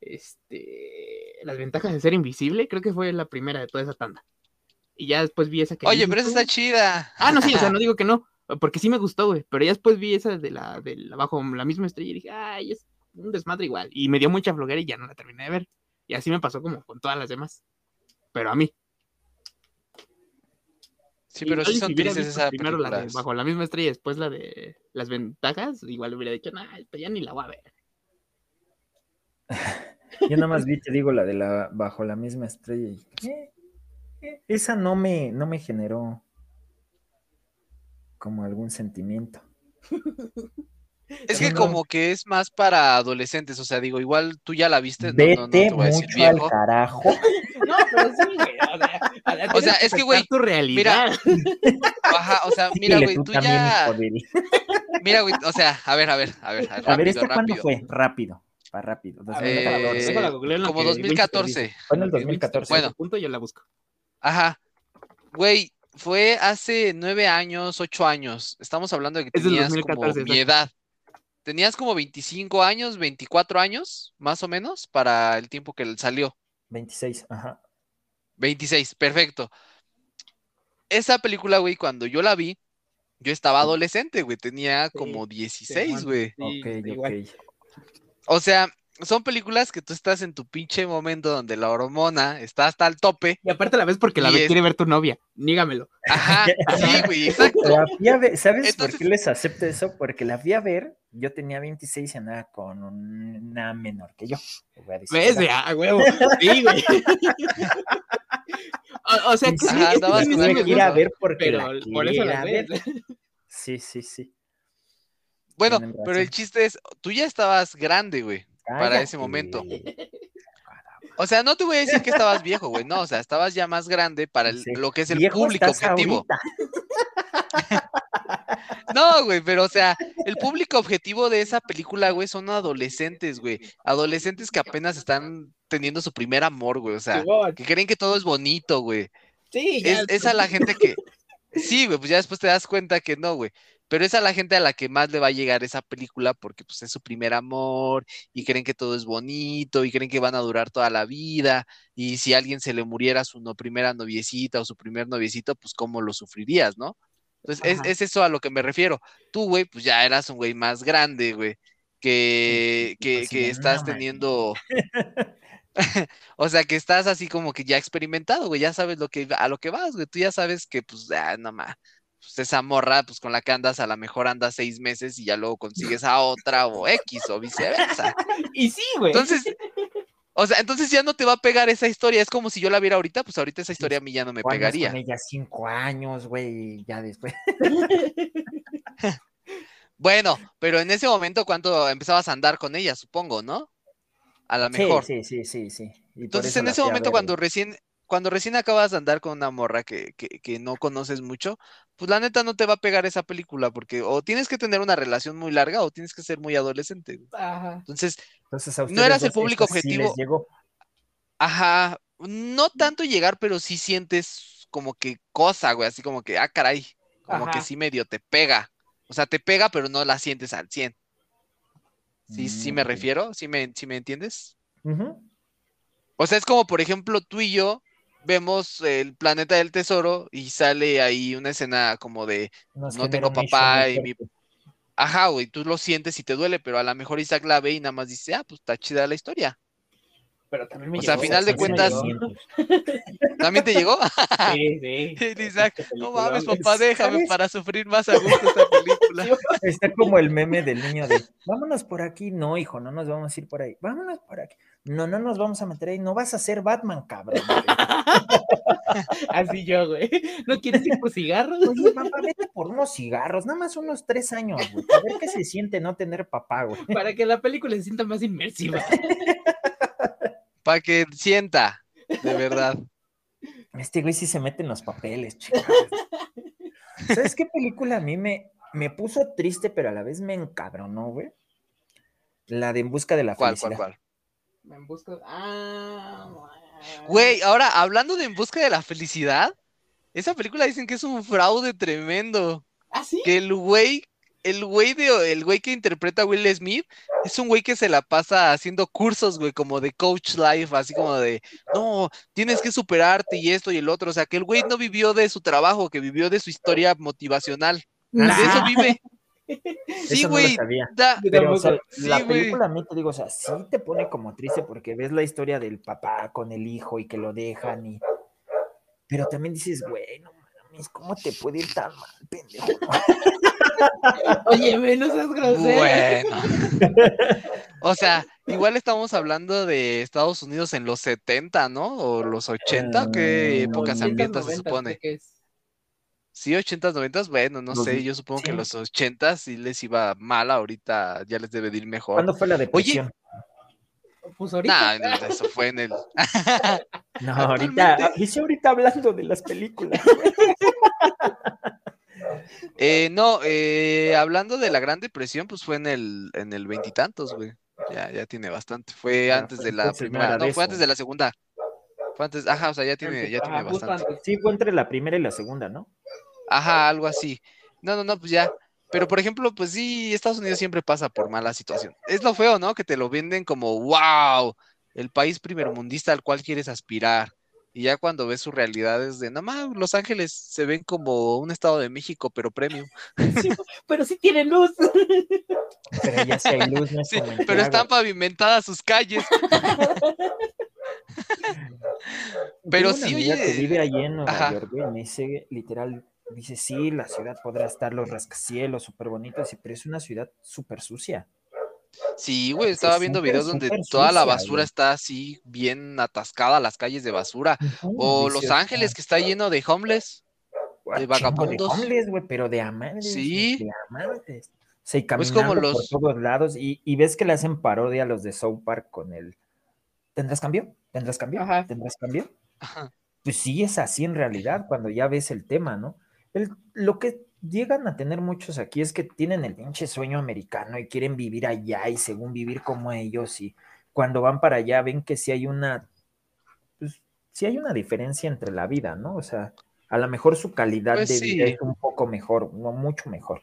Este. Las ventajas de ser invisible, creo que fue la primera de toda esa tanda. Y ya después vi esa que. Oye, pero esa está chida. Ah, no, sí, o sea, *laughs* no digo que no. Porque sí me gustó, güey. Pero ya después vi esa de la, de la bajo la misma estrella y dije, ay, es un desmadre igual. Y me dio mucha flojera y ya no la terminé de ver. Y así me pasó como con todas las demás. Pero a mí. Sí, pero sí son tristes esa Primero la de Bajo la misma estrella, y después la de las ventajas, igual hubiera dicho, nah, ya ni la voy a ver. *laughs* Yo nada más vi, te digo, la de la Bajo la misma estrella. Y, eh, eh, esa no me, no me generó como algún sentimiento. *laughs* Es que como que es más para adolescentes, o sea, digo, igual tú ya la viste. Vete mucho al carajo. *laughs* No, pero sí, güey. O sea, es que, güey, tu realidad. Mira, ajá, o sea, mira, güey, tú, ya. Mira, güey, o sea, a ver, a ver, a ver. Rápido, a ver, ¿esta cuándo fue? Rápido, para rápido. Eh, como 2014. Fue en el 2014. Bueno, punto yo la busco. Ajá. Güey, fue hace nueve años, ocho años. Estamos hablando de que tenías como mi edad tenías como 25 años, 24 años, más o menos, para el tiempo que salió. 26, ajá. 26, perfecto. esa película, güey, cuando yo la vi, yo estaba adolescente, güey, tenía como 16, güey. ok, ok. O sea, son películas que tú estás en tu pinche momento donde la hormona está hasta el tope. Y aparte la ves porque la quiere ver tu novia, nígamelo. Ajá, *laughs* sí, güey, exacto. ¿Sabes por qué les acepto eso? Porque la vi a ver, yo tenía 26 y andaba con una menor que yo. ¿Ves? Ah, huevo. Sí, güey. *laughs* o, sea, que sí, ir a ver porque la por eso la ver. Sí, sí, sí. Bueno, pero el chiste es, tú ya estabas grande, güey para ese momento. *laughs* O sea, no te voy a decir que estabas viejo, güey, no, o sea, estabas ya más grande para lo que es el público objetivo. *laughs* no, güey, pero o sea, el público objetivo de esa película, güey, son adolescentes, güey. Adolescentes que apenas están teniendo su primer amor, güey, o sea, que creen que todo es bonito, güey. Sí, es, es a la gente que... Sí, güey, pues ya después te das cuenta que no, güey pero es a la gente a la que más le va a llegar esa película porque pues es su primer amor y creen que todo es bonito y creen que van a durar toda la vida y si a alguien se le muriera su primera noviecita o su primer noviecito, pues cómo lo sufrirías, ¿no? Entonces es, eso a lo que me refiero. Tú, güey, pues ya eras un güey más grande, güey, que, *laughs* que, que estás teniendo... *laughs* *laughs* o sea, que estás así como que ya experimentado, güey, ya sabes lo que, a lo que vas, güey, tú ya sabes que, pues, ya, no más, pues esa morra, pues con la que andas, a lo mejor andas seis meses y ya luego consigues a otra o X o viceversa. *laughs* y sí, güey. Entonces, o sea, entonces ya no te va a pegar esa historia. Es como si yo la viera ahorita, pues ahorita esa historia a mí ya no me pegaría. Con ella cinco años, güey, ya después. *laughs* bueno, pero en ese momento, ¿cuánto empezabas a andar con ella, supongo, no? A lo mejor. Sí, sí, sí, sí. Entonces, en ese momento, cuando recién, cuando recién acabas de andar con una morra que, no conoces mucho, pues la neta no te va a pegar esa película, porque o tienes que tener una relación muy larga o tienes que ser muy adolescente. Ajá. Entonces, no eras el público objetivo. Ajá, no tanto llegar, pero sí sientes como que cosa, güey, así como que, ah, caray, como que sí medio te pega. O sea, te pega, pero no la sientes al 100. ¿Sí, sí me mm, refiero? ¿Sí me, me entiendes? O sea, es como, por ejemplo, tú y yo vemos el planeta del tesoro y sale ahí una escena como de no tengo papá y mi... Ajá, güey, tú lo sientes y te duele, pero a lo mejor Isaac la ve y nada más dice, ah, pues está chida la historia. Pero también me o sea, a final de cuentas, ¿también te llegó? *laughs* Sí, sí. *laughs* Isaac, no mames, papá, déjame para sufrir más a gusto esta película. *laughs* Está como el meme del niño de, vámonos por aquí, no, hijo, no nos vamos a ir por ahí, vámonos por aquí. No, no nos vamos a meter ahí, no vas a ser Batman, cabrón. Así yo, güey. ¿No quieres ir por cigarros? Oye, papá, vete por unos cigarros, nada más unos tres años, güey. A ver qué se siente no tener papá, güey. Para que la película se sienta más inmersiva. Para que sienta, de verdad. Este güey sí se mete en los papeles, chicos. ¿Sabes qué película a mí me, me puso triste, pero a la vez me encabronó, güey? La de En Busca de la Felicidad. ¿Cuál, cuál, cuál? En busca. Ah, Güey, ahora hablando de En busca de la felicidad, esa película dicen que es un fraude tremendo. ¿Ah, sí? Que el güey, el güey de, el güey que interpreta a Will Smith es un güey que se la pasa haciendo cursos, güey, como de coach life, así como de, no, tienes que superarte y esto y el otro. O sea, que el güey no vivió de su trabajo, que vivió de su historia motivacional. De eso vive. *laughs* Sí, güey. Pero la película a mí te digo, o sea, sí te pone como triste porque ves la historia del papá con el hijo y que lo dejan y. Pero también dices, güey, no mames, ¿cómo te puede ir tan mal, pendejo? *laughs* Oye, menos es grosero. Bueno. o sea, igual estamos hablando de Estados Unidos en los 70, ¿no? O los 80, ¿qué ah, épocas ambientas se supone? Sí, 80s, 90 bueno, no sé, yo supongo que los 80 sí les iba mal, ahorita ya les debe ir mejor. ¿Cuándo fue la depresión? Oye, pues ahorita. No, eso fue en el. *laughs* no, *laughs* ahorita, dice ahorita hablando de las películas. *laughs* eh, no, eh, hablando de la Gran Depresión, pues fue en el en el veintitantos, güey. Ya, ya tiene bastante. Fue antes de la primera, no, fue antes de la segunda. Fue antes, ajá, o sea, ya tiene, ya tiene bastante. Sí, fue entre la primera y la segunda, ¿no? Ajá, algo así. No, no, no, pues ya. Pero por ejemplo, pues sí, Estados Unidos siempre pasa por mala situación. Es lo feo, ¿no? Que te lo venden como, wow, el país primermundista al cual quieres aspirar. Y ya cuando ves sus realidades de, nada más, Los Ángeles se ven como un estado de México, pero premium. *laughs* pero sí tiene luz. Pero ya hay luz, no Pero están pavimentadas sus calles. *laughs* pero sí, oye. Que vive allí en Nueva York, güey, me dice, literal, dice, sí, la ciudad podrá estar los rascacielos súper bonitos, pero es una ciudad súper sucia. Sí, güey, estaba viendo videos donde toda la basura está así bien atascada, las calles de basura. o Los Ángeles, que está lleno de homeless, de vagabundos. De homeless, güey, pero de amantes. Sí. De amantes. Se pues como los... por todos lados y, y, ves que le hacen parodia a los de South Park con el ¿Tendrás cambio? ¿Tendrás cambio? ¿Tendrás cambio? Pues sí, es así en realidad, cuando ya ves el tema, ¿no? El, lo que llegan a tener muchos aquí es que tienen el pinche sueño americano y quieren vivir allá y según vivir como ellos y cuando van para allá ven que sí hay una, pues sí hay una diferencia entre la vida, ¿no? O sea, a lo mejor su calidad pues de vida es un poco mejor, no mucho mejor,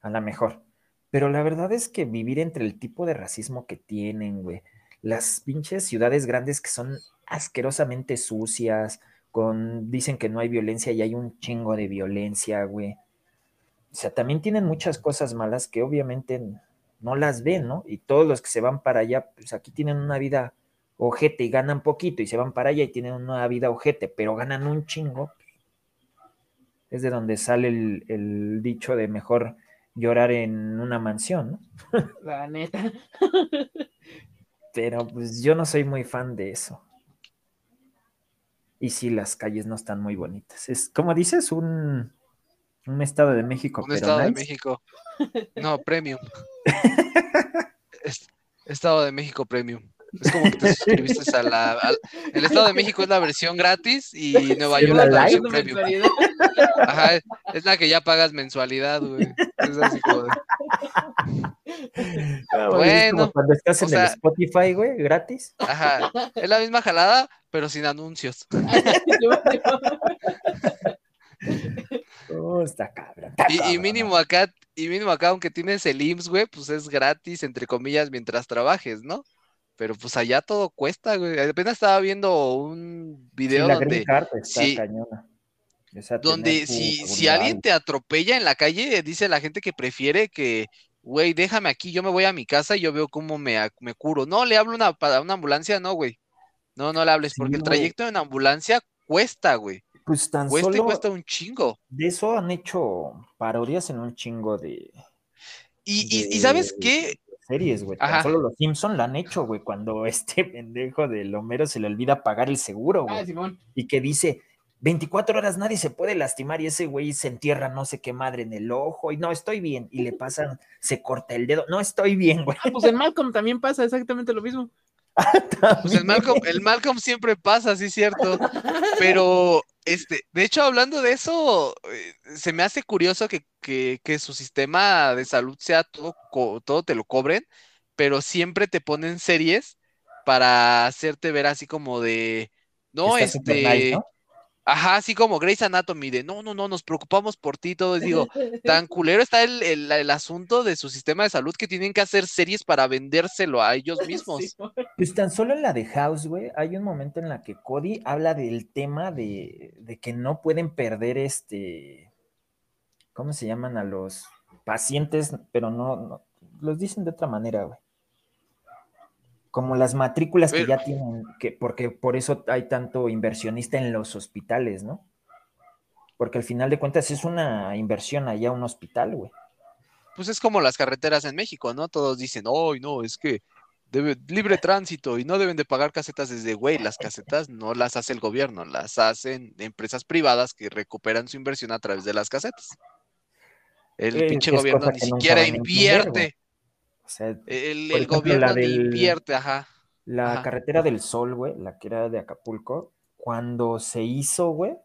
a lo mejor. Pero la verdad es que vivir entre el tipo de racismo que tienen, güey, las pinches ciudades grandes que son asquerosamente sucias, con, dicen que no hay violencia y hay un chingo de violencia, güey. O sea, también tienen muchas cosas malas que obviamente no las ven, ¿no? Y todos los que se van para allá, pues aquí tienen una vida ojete y ganan poquito y se van para allá y tienen una vida ojete, pero ganan un chingo. Es de donde sale el, dicho de mejor llorar en una mansión, ¿no? *laughs* La neta. pero pues yo no soy muy fan de eso. Y sí, las calles no están muy bonitas. Es, como dices, un, un estado de México. Un estado de México. *laughs* No, premium. *laughs* estado de México premium. Es como que te suscribiste a la. el Estado de México es la versión gratis y Nueva York es la versión premium. Ajá, es la que ya pagas mensualidad, güey. Es así como de... Ah, bueno. cuando estás en el Spotify, güey, gratis. Ajá, es la misma jalada, pero sin anuncios. *laughs* Oh, está y, mínimo acá, y mínimo acá, aunque tienes el IMSS, güey, pues es gratis, entre comillas, mientras trabajes, ¿no? Pero pues allá todo cuesta, güey. Apenas estaba viendo un video donde. Sí, donde si, si alguien te atropella en la calle, dice la gente que prefiere que, güey, déjame aquí, yo me voy a mi casa y yo veo cómo me, me curo. No, le hablo una, para una ambulancia, no, güey. No, no le hables, porque el trayecto en ambulancia cuesta, güey. Pues tan cuesta solo y cuesta un chingo. De eso han hecho parodias en un chingo de. Y, y, ¿sabes qué? Series, güey. Solo los Simpson la han hecho, güey, cuando *laughs* este pendejo del Homero se le olvida pagar el seguro, güey. Ah, y que dice, 24 horas nadie se puede lastimar y ese güey se entierra no sé qué madre en el ojo y no, estoy bien. Y le pasan, se corta el dedo, no estoy bien, güey. Ah, pues en Malcolm también pasa exactamente lo mismo. *laughs* pues el Malcolm, el Malcolm siempre pasa, sí, cierto. Pero, este, de hecho, hablando de eso, eh, se me hace curioso que, su sistema de salud sea todo, todo te lo cobren, pero siempre te ponen series para hacerte ver así como de, no, este, Ajá, así como Grace Anatomy, de no, no, no, nos preocupamos por ti, todo. Digo, *laughs* tan culero está el, el, asunto de su sistema de salud que tienen que hacer series para vendérselo a ellos *laughs* mismos. pues tan solo en la de House, güey, hay un momento en la que Cody habla del tema de, de que no pueden perder este. ¿Cómo se llaman a los pacientes? Pero no, no los dicen de otra manera, güey como las matrículas que ya tienen, que, porque por eso hay tanto inversionista en los hospitales, ¿no? Porque al final de cuentas es una inversión allá un hospital, güey. Pues es como las carreteras en México, ¿no? Todos dicen, ¡ay, no, es que debe, libre tránsito y no deben de pagar casetas desde, güey, las casetas no las hace el gobierno, las hacen empresas privadas que recuperan su inversión a través de las casetas. El pinche gobierno ni siquiera invierte el, gobierno invierte, ajá. La carretera del Sol, güey, la que era de Acapulco, cuando se hizo, güey,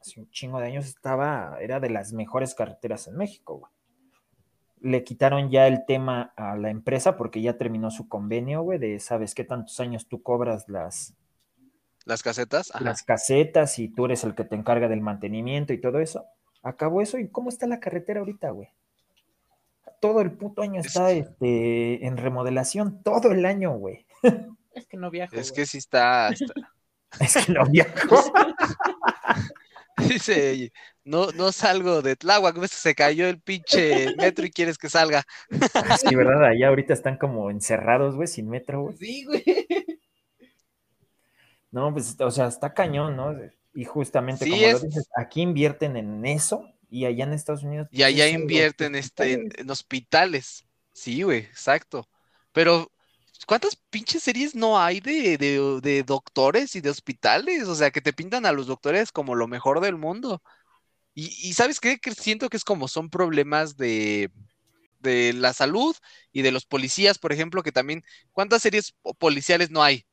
hace un chingo de años estaba, era de las mejores carreteras en México, güey. Le quitaron ya el tema a la empresa porque ya terminó su convenio, güey, de sabes qué tantos años tú cobras las... Las casetas. Las casetas y tú eres el que te encarga del mantenimiento y todo eso. Acabó eso y ¿cómo está la carretera ahorita, güey? Todo el puto año está este, en remodelación, todo el año, güey. *laughs* Es que no viajo. Es que sí está, *laughs* Es que no viajó. *laughs* Dice, no, no salgo de Tláhuac, se cayó el pinche metro y quieres que salga. Sí, ¿verdad? Allá ahorita están como encerrados, güey, sin metro, güey. Sí, güey. No, pues, o sea, está cañón, ¿no? Y justamente como lo dices, aquí invierten en eso y allá en Estados Unidos. Y allá invierten este, en, hospitales. Sí, güey, exacto. Pero, ¿cuántas pinches series no hay de, de, doctores y de hospitales? O sea, que te pintan a los doctores como lo mejor del mundo. Y, ¿sabes qué? Que siento que es como son problemas de, de la salud y de los policías, por ejemplo, que también, ¿cuántas series policiales no hay?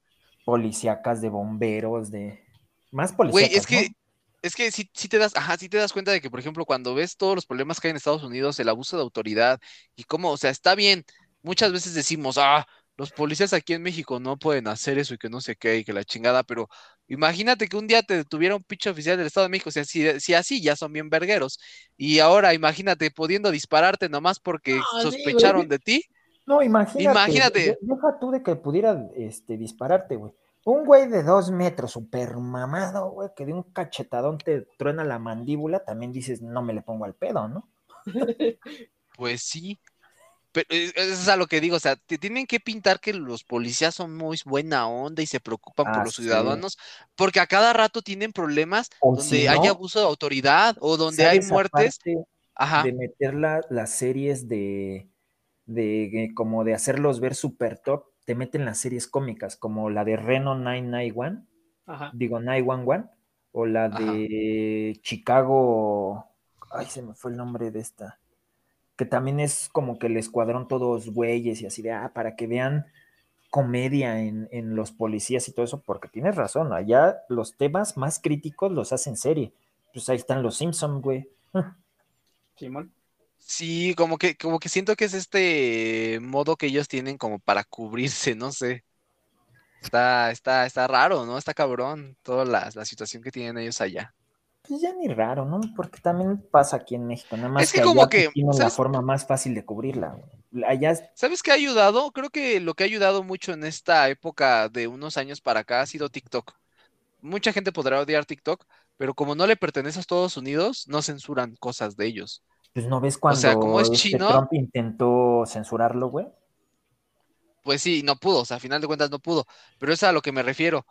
Policíacas de bomberos, de más policíacas. Güey, es que, es que si, te das, ajá, si te das cuenta de que, por ejemplo, cuando ves todos los problemas que hay en Estados Unidos, el abuso de autoridad y cómo, o sea, está bien, muchas veces decimos, ah, los policías aquí en México no pueden hacer eso y que no sé qué y que la chingada, pero imagínate que un día te detuviera un pinche oficial del Estado de México, o sea, si, así ya son bien vergueros, y ahora imagínate pudiendo dispararte nomás porque sospecharon de ti. No, imagínate. Imagínate. Deja tú de que pudiera este, dispararte, güey. Un güey de dos metros, súper mamado, güey, que de un cachetadón te truena la mandíbula, también dices, no me le pongo al pedo, ¿no? Pues sí, pero eh, eso es a lo que digo, o sea, te tienen que pintar que los policías son muy buena onda y se preocupan por los ciudadanos, porque a cada rato tienen problemas donde hay abuso de autoridad o donde hay muertes. De meter las series de, de, como de hacerlos ver super top, te meten las series cómicas, como la de Reno 991, Ajá. digo 911, o la de Chicago, ay, se me fue el nombre de esta que también es como que el escuadrón todos güeyes y así de, ah, para que vean comedia en, los policías y todo eso, porque tienes razón, allá los temas más críticos los hacen serie. Pues ahí están los Simpsons, güey. Simón. Sí, como que, como que siento que es este modo que ellos tienen como para cubrirse, no sé. Está, está, está raro, ¿no? Está cabrón toda la, la situación que tienen ellos allá. Pues ya ni raro, ¿no? Porque también pasa aquí en México, nada más es que, como que tiene la forma más fácil de cubrirla. Allá... ¿Sabes qué ha ayudado? Creo que lo que ha ayudado mucho en esta época de unos años para acá ha sido TikTok. Mucha gente podrá odiar TikTok, pero como no le pertenece a Estados Unidos, no censuran cosas de ellos. Pues no ves cuando o sea, como es este chino, Trump intentó censurarlo, güey. Pues sí, no pudo, o sea, a final de cuentas no pudo, pero es a lo que me refiero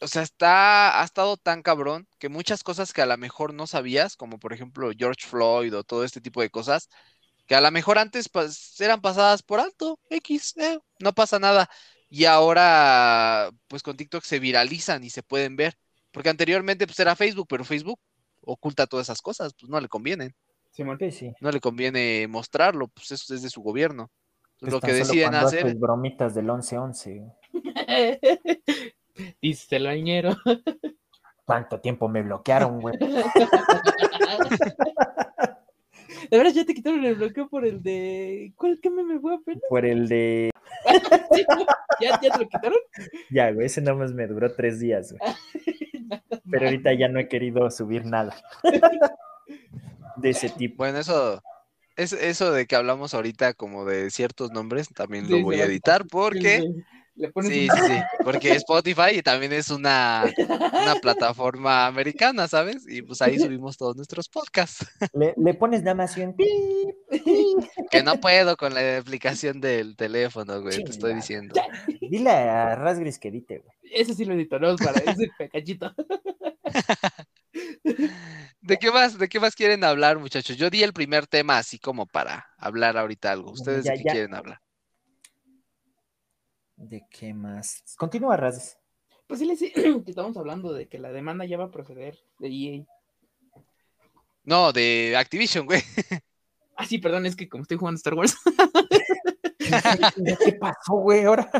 o sea, está, ha estado tan cabrón que muchas cosas que a lo mejor no sabías, como por ejemplo George Floyd o todo este tipo de cosas, que a lo mejor antes pues, eran pasadas por alto, X, eh, no pasa nada. Y ahora, pues con TikTok se viralizan y se pueden ver. Porque anteriormente pues era Facebook, pero Facebook oculta todas esas cosas, pues no le conviene. Sí, sí. No le conviene mostrarlo, pues eso es de su gobierno. Pues lo que deciden hacer. bromitas del 11-11. *laughs* Dice el bañero. ¿Cuánto tiempo me bloquearon, güey? *laughs* De verdad, ya te quitaron el bloqueo por el de. ¿Cuál que me fue apenas? Por el de. *laughs* ¿Ya, te lo quitaron? Ya, güey, ese nomás me duró tres días, güey. Pero ahorita ya no he querido subir nada. De ese tipo. Bueno, eso. Es, eso de que hablamos ahorita como de ciertos nombres, también lo voy a editar porque sí, sí, sí, porque Spotify también es una, una, plataforma americana, ¿sabes? Y pues ahí subimos todos nuestros podcasts. Le, pones nada más un Que no puedo con la aplicación del teléfono, güey, te estoy diciendo. Dile a Rasgris que edite, güey. Ese sí lo edito, no para ese pecachito. *laughs* ¿De qué más, de qué más quieren hablar, muchachos? Yo di el primer tema así como para hablar ahorita algo. ¿Ustedes de qué quieren hablar? ¿De qué más? Continúa, Razes. Pues sí, sí, *clears throat* estamos hablando de que la demanda ya va a proceder de EA. No, de Activision, güey. *laughs* Ah, sí, perdón, es que como estoy jugando Star Wars. *laughs* ¿Qué pasó, güey? Ahora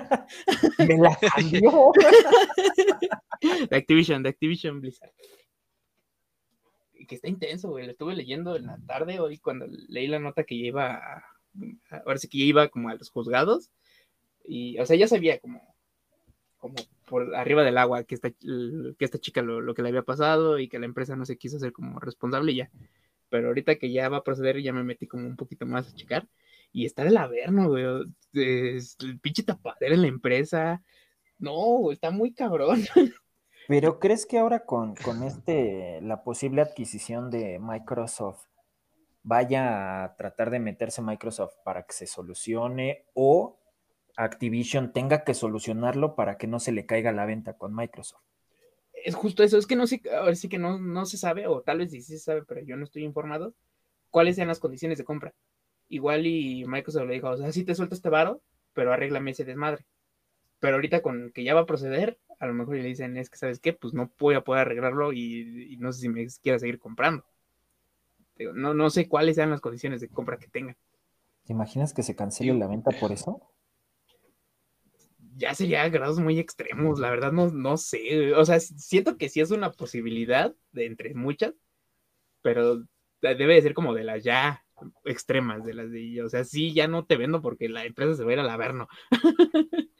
*laughs* me la cambió. De Activision, de Activision Blizzard. Que está intenso, güey. Lo estuve leyendo en la tarde hoy cuando leí la nota que ya iba. A... Ahora sí que iba como a los juzgados y, o sea, ya sabía como, como por arriba del agua que esta, que esta chica lo, que le había pasado y que la empresa no se quiso hacer como responsable ya. Pero ahorita que ya va a proceder, ya me metí como un poquito más a checar. Y está el averno, güey. el pinche tapadera en la empresa. No, está muy cabrón. *laughs* Pero ¿crees que ahora con, con este, la posible adquisición de Microsoft vaya a tratar de meterse Microsoft para que se solucione o Activision tenga que solucionarlo para que no se le caiga la venta con Microsoft? Es justo eso, es que no sé, ahora sí que no, no se sabe, o tal vez sí se sabe, pero yo no estoy informado, cuáles sean las condiciones de compra. Igual y Microsoft le dijo, o sea, sí te suelto este varo, pero arréglame ese desmadre. Pero ahorita con que ya va a proceder, a lo mejor le dicen, es que, ¿sabes qué? Pues no voy a poder arreglarlo y, no sé si me quiera seguir comprando. no, no sé cuáles sean las condiciones de compra que tengan. ¿Te imaginas que se cancele la venta por eso? Ya sería grados muy extremos, la verdad no, no sé. O sea, siento que sí es una posibilidad de entre muchas, pero debe de ser como de las ya extremas, de las de, o sea, sí, ya no te vendo porque la empresa se va a ir al averno. *laughs*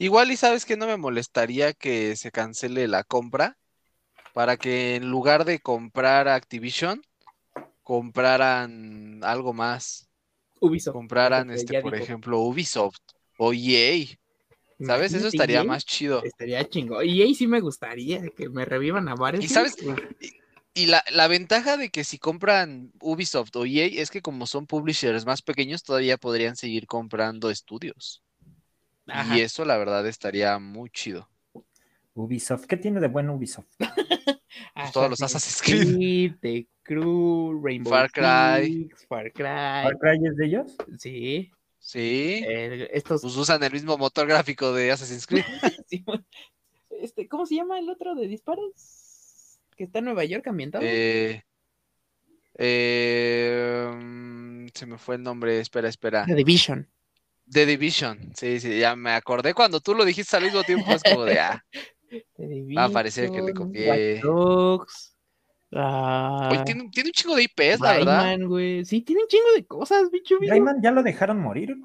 Igual y sabes que no me molestaría que se cancele la compra para que en lugar de comprar Activision, compraran algo más. Ubisoft. Compraran, este, por ejemplo, Ubisoft o EA. ¿Sabes? Eso estaría más chido. Estaría chingo. EA sí me gustaría que me revivan a varios. Y sabes, y, la, la, ventaja de que si compran Ubisoft o EA es que como son publishers más pequeños, todavía podrían seguir comprando estudios. Y eso la verdad estaría muy chido. Ubisoft, ¿qué tiene de bueno Ubisoft? *laughs* Pues todos los Assassin's Creed. The Crew, Rainbow Far Cry. Far Cry. ¿Far Cry es de ellos? Sí. Sí. Eh, estos... Pues usan el mismo motor gráfico de Assassin's Creed. *laughs* este, ¿Cómo se llama el otro de disparos? Que está en Nueva York ambientado. Eh, eh, mm, se me fue el nombre, espera, espera. The Division. The Division, sí, sí, ya me acordé cuando tú lo dijiste al mismo tiempo, es como de, ah, va a parecer que le copié. Dogs, tiene, tiene, un chingo de IPs, la verdad. Sí, tiene un chingo de cosas, bicho. Rayman ya lo dejaron morir.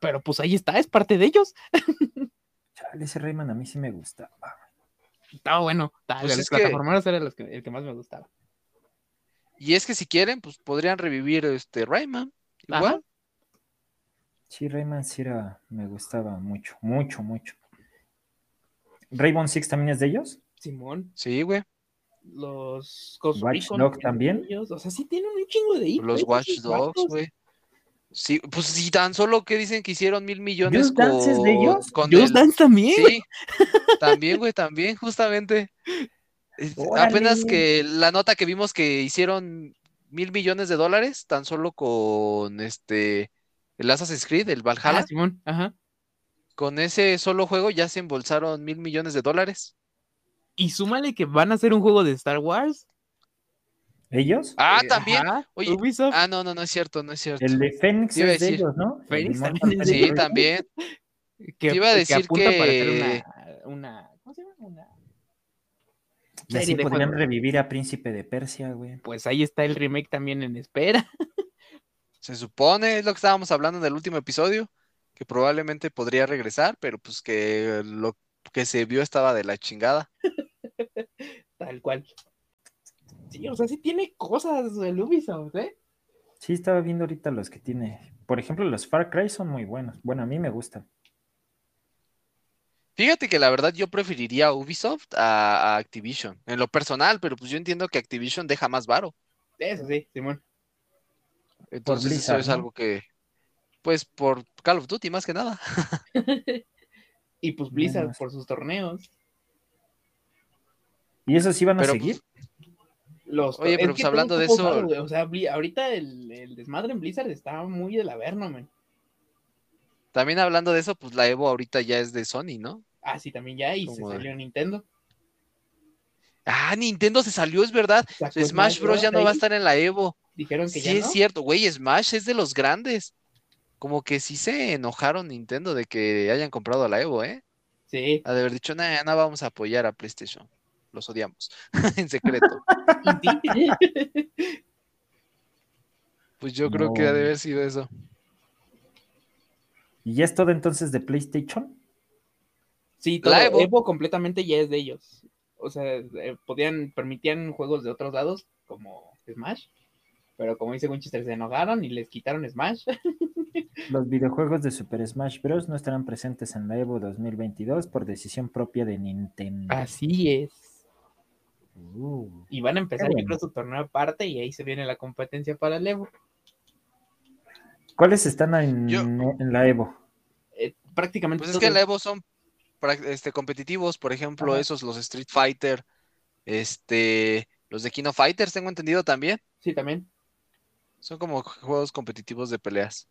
Pero pues ahí está, es parte de ellos. Chale, ese Rayman a mí sí me gustaba. Estaba bueno. Pues el plataformeros era el que más me gustaba. Y es que si quieren, pues podrían revivir este Rayman. Igual. Sí, Rayman sí era, me gustaba mucho, mucho, mucho. ¿Rainbow Six también es de ellos? Simón. Sí, güey. Los Watch Dogs también. O sea, sí tienen un chingo de Los Watch Dogs, güey. Sí, pues sí, tan solo que dicen que hicieron mil millones con, Dance es de ellos? Con Dance también. Sí, también, güey, también, justamente. Apenas que la nota que vimos que hicieron mil millones de dólares, tan solo con este el Assassin's Creed, el Valhalla. Ah, Simón, ajá. Con ese solo juego ya se embolsaron mil millones de dólares. Y súmale que van a hacer un juego de Star Wars. ¿Ellos? Ah, eh, también. Oye, Ah, no, no, no es cierto, no es cierto. El de Fénix es de ellos, ¿no? Fénix también Sí, también. *laughs* Que, iba a decir que, que... Una, una, ¿Cómo se llama? Una y así podrían revivir a Príncipe de Persia, güey. Pues ahí está el remake también en espera. *laughs* Se supone, es lo que estábamos hablando en el último episodio, que probablemente podría regresar, pero pues que lo que se vio estaba de la chingada. *laughs* Tal cual. Sí, o sea, sí tiene cosas el Ubisoft, ¿eh? Sí, estaba viendo ahorita los que tiene. Por ejemplo, los Far Cry son muy buenos. Bueno, a mí me gustan. Fíjate que la verdad yo preferiría Ubisoft a, a, Activision, en lo personal, pero pues yo entiendo que Activision deja más varo. Eso sí, Simón. Entonces eso es algo que, pues por Call of Duty más que nada. *laughs* y pues Blizzard por sus torneos. ¿Y eso sí van a seguir? Pues, los, Oye, pero pues hablando de eso. o sea, ahorita el, desmadre en Blizzard está muy de la verna, man. También hablando de eso, pues la Evo ahorita ya es de Sony, ¿no? Ah, sí, también ya, y se salió Nintendo. Ah, Nintendo se salió, es verdad. Smash Bros. ya no va a estar en la Evo. Dijeron que sí, es cierto, güey, Smash es de los grandes. Como que sí se enojaron Nintendo de que hayan comprado a la Evo, ¿eh? Sí. Ha de haber dicho, nada, no vamos a apoyar a PlayStation. Los odiamos. *laughs* en secreto. *laughs* pues yo creo que ha de haber sido eso. ¿Y es todo entonces de PlayStation? Sí, todo la Evo. completamente ya es de ellos. O sea, eh, podían, permitían juegos de otros lados, como Smash, pero como dice Winchester, se enojaron y les quitaron Smash. *laughs* Los videojuegos de Super Smash Bros. no estarán presentes en la Evo 2022 por decisión propia de Nintendo. Así es. Uh, y van a empezar, yo creo, su torneo aparte y ahí se viene la competencia para el Evo. ¿Cuáles están en, la Evo? Eh, prácticamente. Pues es que en la Evo son este, competitivos, por ejemplo, esos, los Street Fighter, este, los de Kino Fighters, tengo entendido también. Sí, también. Son como juegos competitivos de peleas.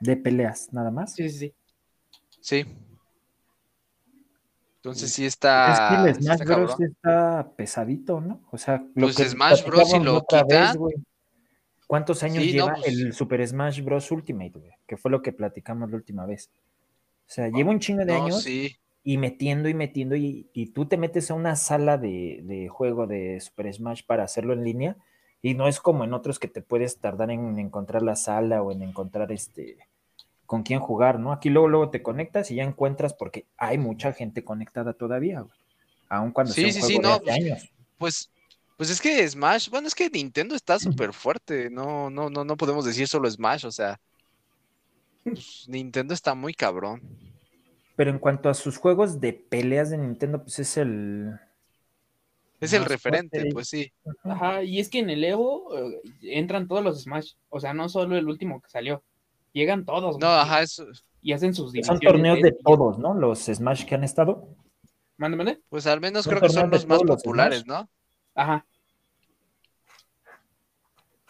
De peleas, nada más. Sí, sí, sí. Sí. Entonces sí está. Es que el Smash Bros. está pesadito, ¿no? O sea, lo pues que Smash Bros. si lo quita. ¿Cuántos años lleva pues el Super Smash Bros. Ultimate, güey? Que fue lo que platicamos la última vez. O sea, lleva un chingo de años y metiendo y metiendo, y, tú te metes a una sala de, de, juego de Super Smash para hacerlo en línea, y no es como en otros que te puedes tardar en encontrar la sala o en encontrar este con quién jugar, ¿no? Aquí luego, luego te conectas y ya encuentras porque hay mucha gente conectada todavía, güey. Aun cuando sí, sí, sí, no, pues, años. Pues, pues es que Smash, bueno, es que Nintendo está súper fuerte, no, no, no, no podemos decir solo Smash, o sea, pues, Nintendo está muy cabrón. Pero en cuanto a sus juegos de peleas de Nintendo, pues es el, es el referente, pues sí. Ajá, y es que en el Evo eh, entran todos los Smash, o sea, no solo el último que salió, llegan todos. No, ajá, eso. Y hacen sus Son torneos de todos, ¿no? Los Smash que han estado. Mándame. Pues al menos creo que son los más populares, ¿no? Ajá.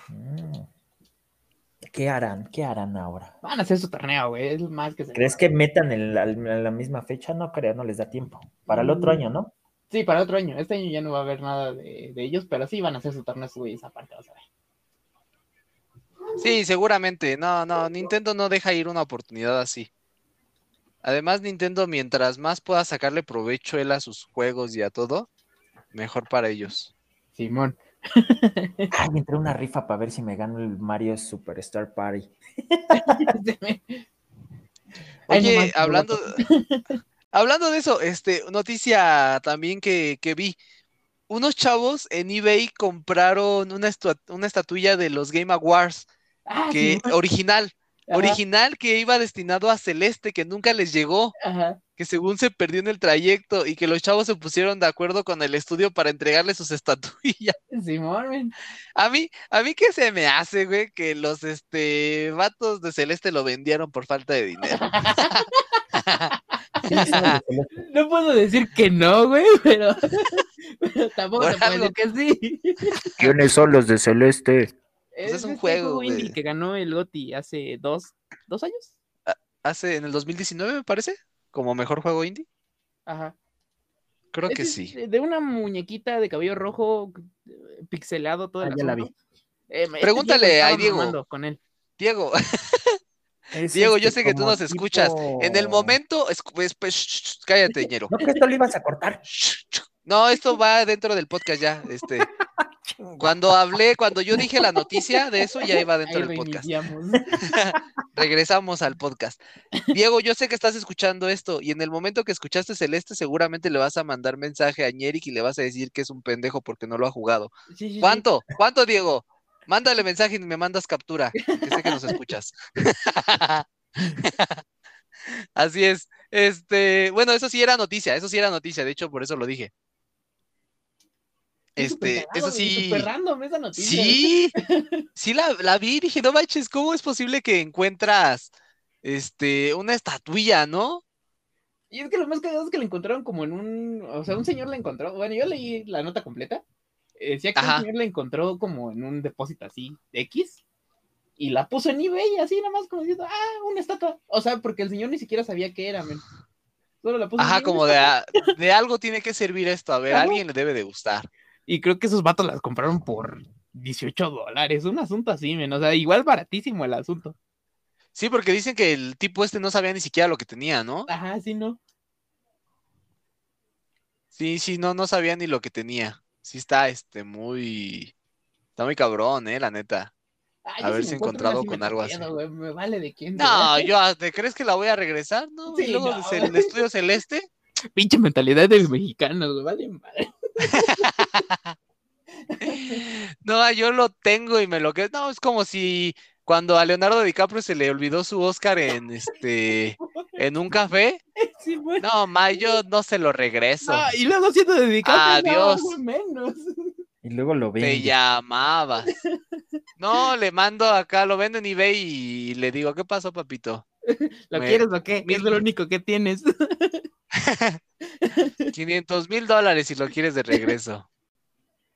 Mm. ¿Qué harán? ¿Qué harán ahora? Van a hacer su torneo, güey. Es más que ¿Crees que metan en la, misma fecha? No creo, no les da tiempo. Para el otro mm. año, ¿no? Sí, para otro año. Este año ya no va a haber nada de, ellos, pero sí van a hacer su torneo esa parte, vas a ver. Sí, seguramente. No, no, Nintendo no deja ir una oportunidad así. Además, Nintendo, mientras más pueda sacarle provecho él a sus juegos y a todo, mejor para ellos. Simón. *laughs* Ay, entré una rifa para ver si me gano el Mario Superstar Party. *laughs* Oye, hablando, *laughs* Hablando de eso, este, noticia también que, vi. Unos chavos en eBay compraron una, una estatuilla de los Game Awards, ah, que, original, original que iba destinado a Celeste, que nunca les llegó, que según se perdió en el trayecto y que los chavos se pusieron de acuerdo con el estudio para entregarle sus *laughs* estatuillas. Simón, a mí, a mí qué se me hace, güey, que los este vatos de Celeste lo vendieron por falta de dinero. *laughs* no puedo decir que no, güey, pero, *laughs* tampoco puedo decir que sí. ¿Quiénes son los de Celeste? Pues es, un este juego, que ganó el GOTI hace dos, dos años. Ah, hace, en el 2019, me parece, como mejor juego indie. Ajá. Creo que sí. De una muñequita de cabello rojo pixelado todo el ah, la eh, este Pregúntale a Diego. Con él. Diego, *laughs* Diego, yo este sé que tú nos escuchas. En el momento, pues, pues, cállate, ñero. No que esto lo ibas a cortar. No, esto va dentro del podcast ya. Este, *laughs* cuando hablé, cuando yo dije la noticia de eso, ya iba dentro del podcast. *laughs* Regresamos al podcast. Diego, yo sé que estás escuchando esto y en el momento que escuchaste Celeste, seguramente le vas a mandar mensaje a Ñeric y le vas a decir que es un pendejo porque no lo ha jugado. ¿Cuánto? ¿Cuánto, Diego? Mándale mensaje y me mandas captura, que sé que nos escuchas. *laughs* Así es. Este, bueno, eso sí era noticia, eso sí era noticia, de hecho por eso lo dije. Este, eso sí. random esa noticia. Sí, sí la, la vi, dije, no manches, ¿cómo es posible que encuentras este una estatuilla, no? Y es que lo más cagado es que la encontraron como en un, o sea, un señor la encontró, bueno, yo leí la nota completa decía que el señor la encontró como en un depósito así, X, y la puso en eBay, así nada más como diciendo, ah, una estatua. O sea, porque el señor ni siquiera sabía qué era, men. Solo la puso Ajá, como de, de, algo tiene que servir esto, a ver, a alguien le debe de gustar. Y creo que esos vatos las compraron por 18 dólares, un asunto así, men. O sea, igual baratísimo el asunto. Sí, porque dicen que el tipo este no sabía ni siquiera lo que tenía, ¿no? Ajá, sí, no. Sí, sí, no, no sabía ni lo que tenía sí está este muy. Está muy cabrón, eh, la neta. Haberse encontrado con algo así. me vale de quién. No, yo, ah, ¿te crees que la voy a regresar? No, y luego el estudio celeste. Pinche mentalidad de mexicanos, güey, vale madre. *laughs* no, yo lo tengo y me lo que. No, es como si cuando a Leonardo DiCaprio se le olvidó su Oscar en este en un café. *laughs* No, ma, yo no se lo regreso. y luego siento de DiCaprio. Adiós. menos. *laughs* Y luego lo vende. Te llamabas. No, le mando acá, lo vendo en eBay y le digo, ¿qué pasó, papito? *laughs* ¿Lo quieres o qué? Es lo único que tienes. 500 mil dólares si lo quieres de regreso.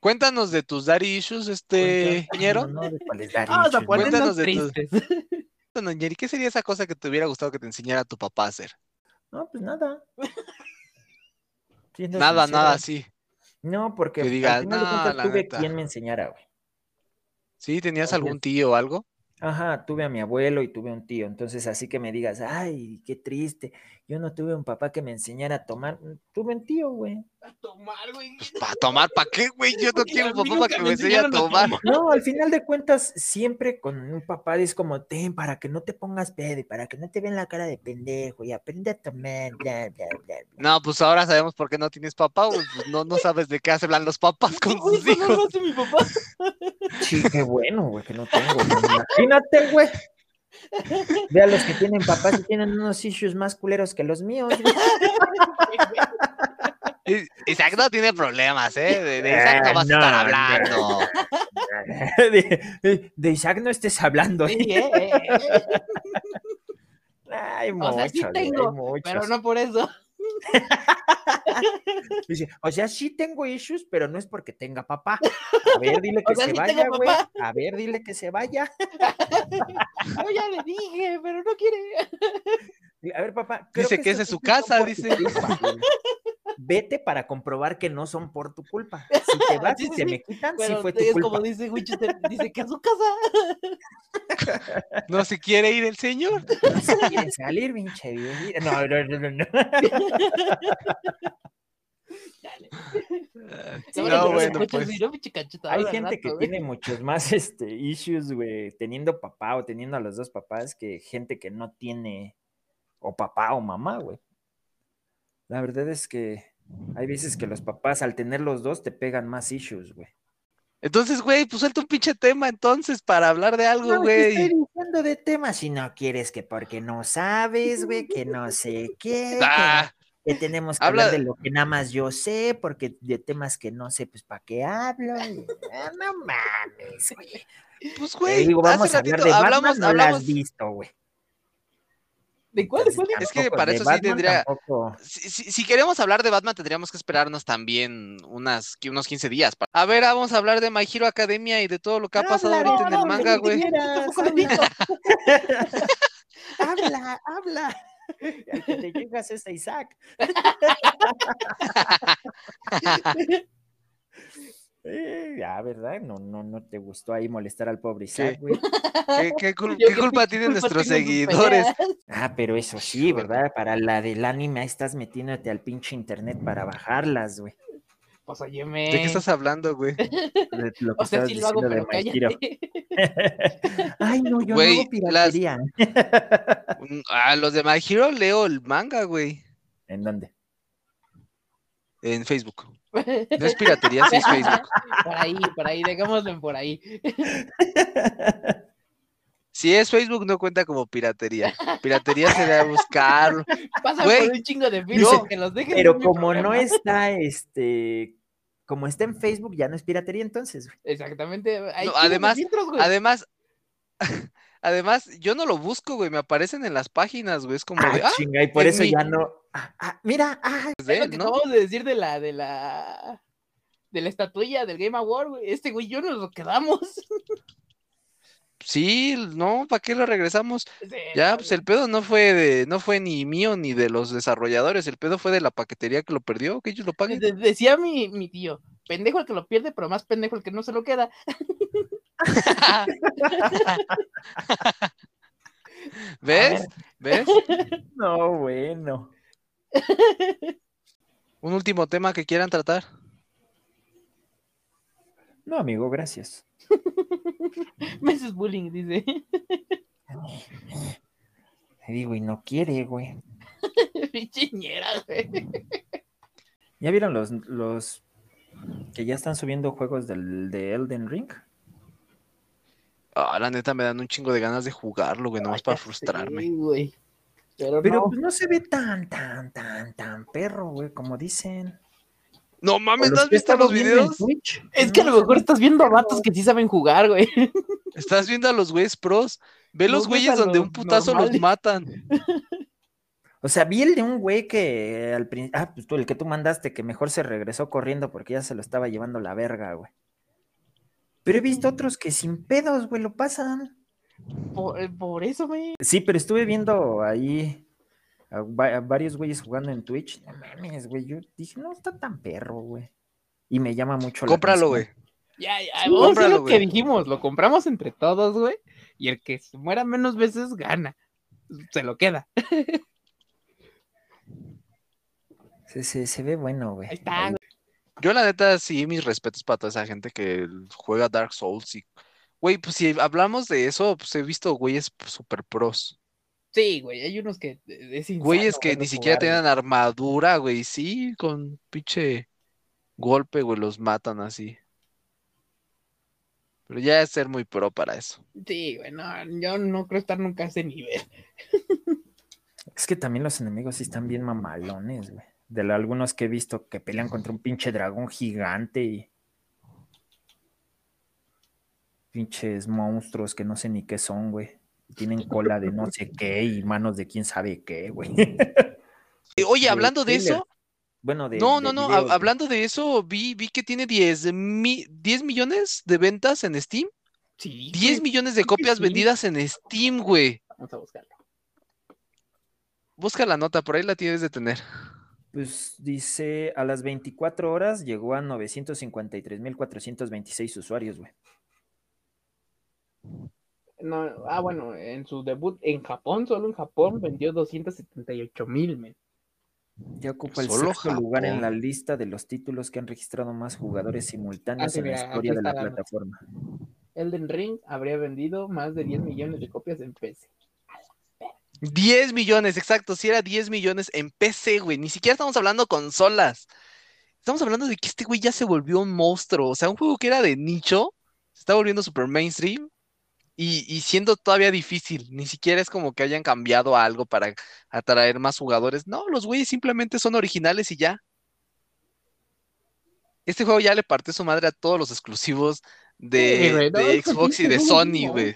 Cuéntanos de tus daddy issues, este, ñero. No, de *laughs* Cuéntanos de tus... *laughs* ¿qué sería esa cosa que te hubiera gustado que te enseñara tu papá a hacer? No, pues nada. *laughs* nada, nada, sí. No, porque al final de tuve quien me enseñara, güey. ¿Sí? ¿Tenías algún tío o algo? Ajá, tuve a mi abuelo y tuve un tío. Entonces, así que me digas, ay, qué triste. Yo no tuve un papá que me enseñara a tomar. Mm, tuve un tío, güey. A tomar, güey. Pues, ¿Para tomar? ¿Para qué, güey? Yo no quiero un papá para que me enseñe a tomar. No, al final de cuentas, siempre con un papá es como, ten, para que no te pongas pedo y para que no te vean la cara de pendejo y aprende a tomar, bla, bla, bla. No, pues ahora sabemos por qué no tienes papá, güey. Pues no, no sabes de qué hablan los papás con sus hijos. No hace mi papá. Sí, qué bueno, güey, que no tengo. Imagínate, güey. Ve a los que tienen papás y tienen unos issues más culeros que los míos. *laughs* Isaac no tiene problemas, ¿eh? De, Isaac no vas a estar hablando. *laughs* De, Isaac no estés hablando. Sí, ¿eh? *laughs* Ay, o sea, sí tengo, pero no por eso. *laughs* o sea, sí tengo issues, pero no es porque tenga papá. A ver, dile *laughs* que se vaya, güey. A ver, dile que se vaya. *laughs* Yo ya le dije, pero no quiere. A ver, papá. Dice que, esa es su casa, dice. Vete para comprobar que no son por tu culpa. Si te vas y se me quitan, sí fue tu es como dice dice que a su casa. No se quiere ir el señor. *laughs* No se quiere salir, pinche No, no, no, no. no, bueno, pues. Hay gente que tiene muchos más este, issues, güey, teniendo papá o teniendo a los dos papás que gente que no tiene o papá o mamá, güey. La verdad es que hay veces que los papás al tener los dos te pegan más issues, güey. Entonces, güey, pues suelta un pinche tema entonces para hablar de algo, güey. No, estoy diciendo de temas si no quieres que porque no sabes, güey, que no sé qué. *laughs* Ah, que, tenemos que hablar de lo que nada más yo sé, porque de temas que no sé, pues para qué hablo. Ah, no mames, güey. Pues, güey, digo, vamos a hablar de Batman, hablamos, no lo has visto, güey. ¿De cuál? Es que para eso sí tendría. Si, queremos hablar de Batman, tendríamos que esperarnos también unas, unos 15 días. A ver, vamos a hablar de My Hero Academia y de todo lo que ha pasado ahorita en el manga, güey. *laughs* *laughs* habla, habla. que te llegas esta Isaac. *laughs* Eh, ya, ¿verdad? No, no, no te gustó ahí molestar al pobre Isaac, güey. ¿Qué, *laughs* culpa tienen nuestros seguidores? *laughs* Ah, pero eso sí, *laughs* ¿verdad? Para la del anime, estás metiéndote al pinche internet para bajarlas, güey. Pues óyeme. ¿De qué estás hablando, güey? De lo que o sea, sí lo hago, pero. Ay, no, yo no hago piratería. A los de My Hero leo el manga, güey. ¿En dónde? En Facebook. No es piratería, sí es Facebook. *laughs* Por ahí, por ahí, dejémoslo por ahí. Si es Facebook, no cuenta como piratería. Piratería sería buscarlo. Pasa por un chingo de Facebook que los dejen. Pero como no está, este, como está en Facebook, ya no es piratería entonces. Exactamente. además, además, *laughs* Además, yo no lo busco, güey, me aparecen en las páginas, güey, es como ah, de, ah, chinga, y por eso ya no, ah, ah, mira, ah, es lo que ¿no? acabamos de decir de la, de la, de la estatuilla del Game Award, güey, este güey, yo nos lo quedamos. *laughs* Sí, no, ¿para qué lo regresamos? ya, pues el pedo no fue de, no fue ni mío ni de los desarrolladores, el pedo fue de la paquetería que lo perdió, que ellos lo paguen. decía mi, mi tío, pendejo el que lo pierde, pero más pendejo el que no se lo queda. *laughs* ¿Ves? *laughs* ¿Ves? No, bueno. *laughs* Un último tema que quieran tratar. No, amigo, gracias. *laughs* Me haces bullying, dice. Te digo, y no quiere, güey. *laughs* Pichiñera, güey. ¿Ya vieron los, los que ya están subiendo juegos del, de Elden Ring? Ah, la neta me dan un chingo de ganas de jugarlo, güey, nomás para frustrarme. Pero, no. Pues no se ve tan, tan, tan, tan perro, güey, como dicen. No mames, ¿no has visto los videos? Es que a lo mejor estás viendo a vatos que sí saben jugar, güey. *laughs* Estás viendo a los güeyes pros. Ve los güeyes donde un putazo los matan. *laughs* O sea, vi el de un güey que al principio. Ah, pues tú, el que tú mandaste, que mejor se regresó corriendo porque ya se lo estaba llevando la verga, güey. Pero he visto otros que sin pedos, güey, lo pasan. Por, eh, por eso, güey. Sí, pero estuve viendo ahí a, varios güeyes jugando en Twitch. No mames, güey. Yo dije, no está tan perro, güey. Y me llama mucho la Cómpralo, güey. Ya, ya, vamos a lo que dijimos. Lo compramos entre todos, güey. Y el que se muera menos veces gana. Se lo queda. *laughs* Se, se, ve bueno, güey. Ahí está, Yo, la neta, sí, mis respetos para toda esa gente que juega Dark Souls y. Güey, pues si hablamos de eso, pues he visto güeyes super pros. Sí, güey, hay unos que es Güeyes que ni siquiera tienen armadura, güey, sí, con pinche golpe, güey, los matan así. Pero ya es ser muy pro para eso. Sí, güey, no, yo no creo estar nunca a ese nivel. *laughs* Es que también los enemigos sí están bien mamalones, güey. De algunos que he visto que pelean contra un pinche dragón gigante y. Pinches monstruos que no sé ni qué son, güey tienen cola de no sé qué y manos de quién sabe qué, güey. *laughs* Oye, hablando de eso. Bueno, de. No, no, no. hablando de eso, vi, vi que tiene 10, 10 millones de ventas en Steam. Sí. 10 millones de copias vendidas en Steam, güey. Vamos a buscarlo. Busca la nota, por ahí la tienes de tener. Pues dice, a las 24 horas llegó a 953.426 usuarios, güey. No, ah, bueno, en su debut en Japón, solo en Japón, vendió 278 mil, Ya ocupa el sexto lugar en la lista de los títulos que han registrado más jugadores simultáneos ah, en la historia de la plataforma. Elden Ring habría vendido más de 10 millones de copias en PC. 10 millones, exacto, si era 10 millones en PC, güey. Ni siquiera estamos hablando consolas. Estamos hablando de que este güey ya se volvió un monstruo. O sea, un juego que era de nicho, se está volviendo super mainstream y, siendo todavía difícil, ni siquiera es como que hayan cambiado algo para atraer más jugadores. No, los güeyes simplemente son originales y ya. Este juego ya le partió su madre a todos los exclusivos de, Xbox y de Sony, güey.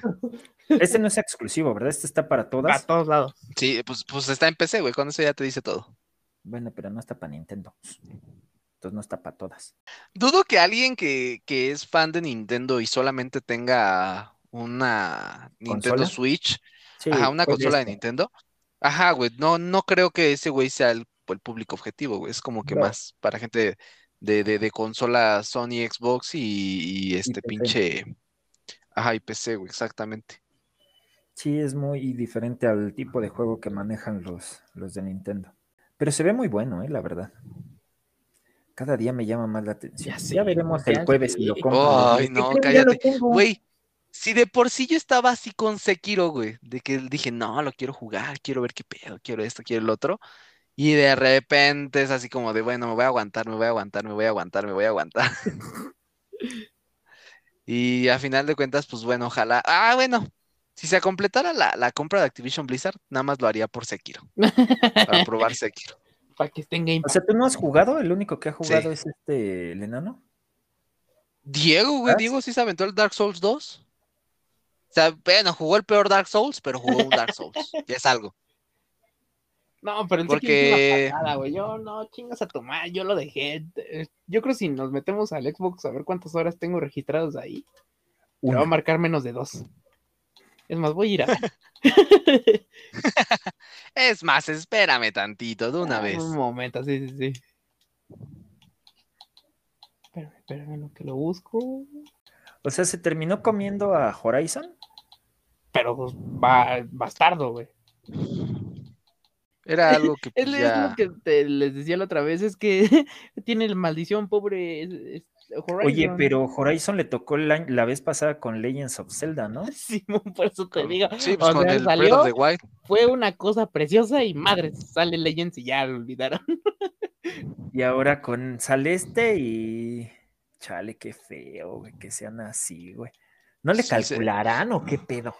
Este no es exclusivo, ¿verdad? Este está para todas. Para todos lados. Sí, pues, pues está en PC, güey. Con eso ya te dice todo. Bueno, pero no está para Nintendo. Entonces no está para todas. Dudo que alguien que, que es fan de Nintendo y solamente tenga una Nintendo Switch, ajá, una consola de Nintendo. Ajá, güey, no, no creo que ese güey sea el, público objetivo, güey. Es como que más para gente de, de, consola Sony, Xbox y, este pinche. Ajá, y PC, güey, exactamente. Sí, es muy diferente al tipo de juego que manejan los, los de Nintendo. Pero se ve muy bueno, eh, la verdad. Cada día me llama más la atención. Ya, veremos el jueves si lo compro. Ay, no, cállate. Güey, si de por sí yo estaba así con Sekiro, güey, de que dije, no, lo quiero jugar, quiero ver qué pedo, quiero esto, quiero el otro. Y de repente es así como de, bueno, me voy a aguantar, me voy a aguantar, me voy a aguantar, me voy a aguantar. *laughs* y a final de cuentas, pues bueno, ojalá. Ah, bueno, si se completara la, compra de Activision Blizzard, nada más lo haría por Sekiro. para probar Sekiro. *laughs* Para que estén game. O sea, ¿tú no has jugado? ¿El único que ha jugado es este, el enano? Diego, güey, ¿Ah? Diego sí se aventó el Dark Souls 2 sea, bueno, jugó el peor Dark Souls, pero jugó un Dark Souls, que es algo. No, pero el Porque... güey. Yo no, chingas a tomar, yo lo dejé. Yo creo que si nos metemos al Xbox a ver cuántas horas tengo registrados ahí, me va a marcar menos de dos. Es más, voy a ir a *laughs* es más, espérame tantito, de una ah, vez. Un momento, sí, sí, sí. Espérame, espérame, lo que lo busco. O sea, ¿se terminó comiendo a Horizon? Pero pues, va bastardo, güey. Era algo que. Pues, es, lo que les decía la otra vez, es que *laughs* tiene maldición, pobre. Horizon. Oye, pero Horizon le tocó la, vez pasada con Legends of Zelda, ¿no? *laughs* Sí, por eso te digo. Sí, pues con el salió, de White. Fue una cosa preciosa y madre, sale Legends y ya lo olvidaron. *laughs* Y ahora con sale este y Chale, qué feo, güey, que sean así, güey. ¿No le calcularán o qué pedo?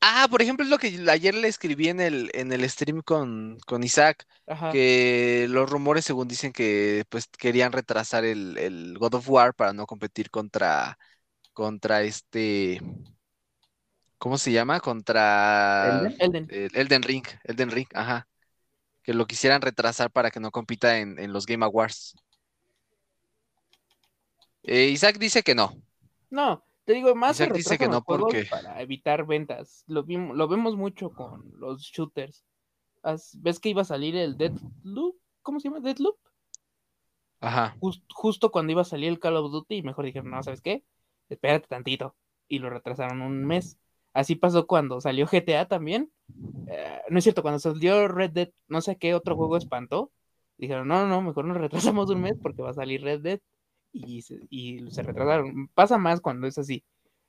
Ah, por ejemplo, es lo que ayer le escribí en el, en el stream con, Isaac, que los rumores, según dicen, que pues querían retrasar el, God of War para no competir contra, contra este, ¿cómo se llama? Contra Elden, Elden Ring, Elden Ring, ajá. Que lo quisieran retrasar para que no compita en, los Game Awards. Eh, Isaac dice que no. No, te digo, más Isaac dice que no porque para evitar ventas. Lo, lo vemos mucho con los shooters. ¿Ves que iba a salir el Deadloop? ¿Cómo se llama? Deadloop. Ajá. justo cuando iba a salir el Call of Duty, y mejor dijeron, no, ¿sabes qué? Espérate tantito. Y lo retrasaron un mes. Así pasó cuando salió GTA también. Eh, no es cierto, cuando salió Red Dead, no sé qué otro juego espantó. Dijeron, no, no, mejor nos retrasamos un mes porque va a salir Red Dead y se, retrasaron. Pasa más cuando es así.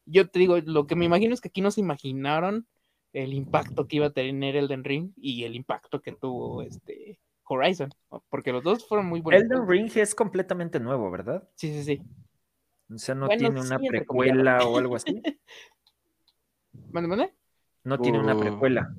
Yo te digo, lo que me imagino es que aquí no se imaginaron el impacto que iba a tener Elden Ring y el impacto que tuvo este Horizon, porque los dos fueron muy buenos. Elden Ring es completamente nuevo, ¿verdad? Sí, sí, sí. O sea, no tiene una precuela o algo así. *laughs* ¿Mande, mande? No tiene una precuela.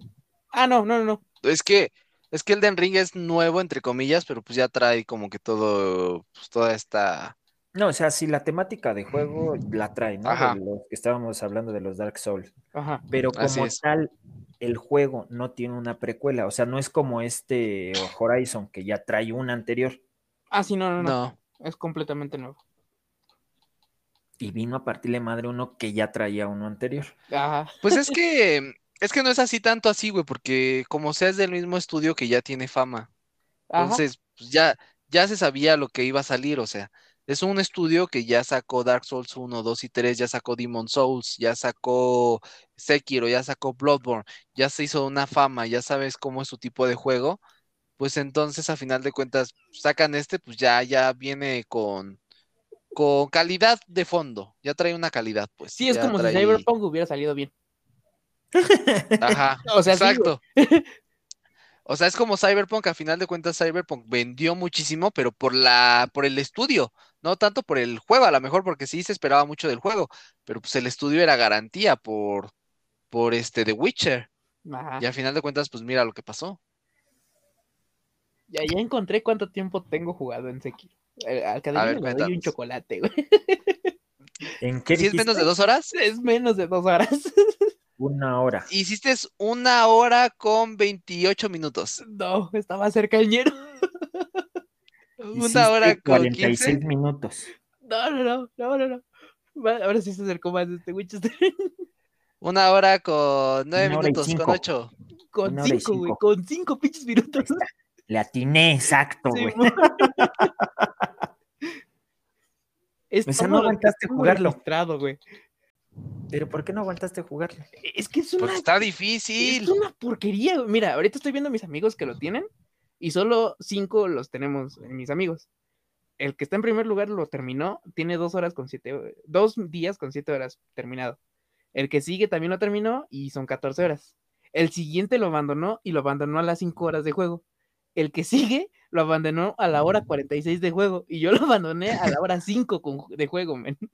Ah, no, no, no. Es que es que Elden Ring es nuevo entre comillas, pero pues ya trae como que todo pues, toda esta no, o sea, si la temática de juego la trae, ¿no? De lo que estábamos hablando de los Dark Souls. Ajá. Pero como tal, el juego no tiene una precuela. O sea, no es como este Horizon que ya trae una anterior. Ah, sí, no, no, no. Es completamente nuevo. Y vino a partirle madre uno que ya traía uno anterior. Ajá. Pues es *laughs* que, es que no es así tanto así, güey, porque como sea es del mismo estudio que ya tiene fama. Entonces, pues ya, ya se sabía lo que iba a salir, o sea, es un estudio que ya sacó Dark Souls 1, 2 y 3, ya sacó Demon Souls, ya sacó Sekiro, ya sacó Bloodborne, ya se hizo una fama, ya sabes cómo es su tipo de juego, pues entonces a final de cuentas sacan este, pues ya, ya viene con, con calidad de fondo, ya trae una calidad, pues. Sí, es como si Cyberpunk hubiera salido bien. Ajá, *laughs* o sea, exacto. *laughs* O sea, es como Cyberpunk, a final de cuentas Cyberpunk vendió muchísimo, pero por la, por el estudio, no tanto por el juego, a lo mejor porque sí se esperaba mucho del juego, pero pues el estudio era garantía por, por este The Witcher. Y a final de cuentas, pues mira lo que pasó. Ya, ya encontré cuánto tiempo tengo jugado en Sekiro. Eh, al cada me doy un chocolate, güey. ¿En qué ¿Si es menos de dos horas? Es menos de dos horas. Una hora. Hiciste una hora con 28 minutos. No, estaba cerca el ñero. Una hora con 46 minutos. No, no, no, no, no, no. Ahora sí se acercó más este Winchester. *laughs* Una hora con nueve minutos, con ocho. Con cinco, güey, con cinco pinches minutos. Le atiné exacto, güey. Sí, *laughs* no aguantaste jugarlo. güey. Pero ¿por qué no aguantaste jugarlo? Es que es una. Porque está difícil. Es una porquería. Mira, ahorita estoy viendo a mis amigos que lo tienen y solo cinco los tenemos en mis amigos. El que está en primer lugar lo terminó, tiene dos horas con siete, dos días con siete horas terminado. El que sigue también lo terminó y son 14 horas. El siguiente lo abandonó y lo abandonó a las cinco horas de juego. El que *laughs* sigue lo abandonó a la hora 46 de juego y yo lo abandoné a la hora 5 de juego, men. *laughs*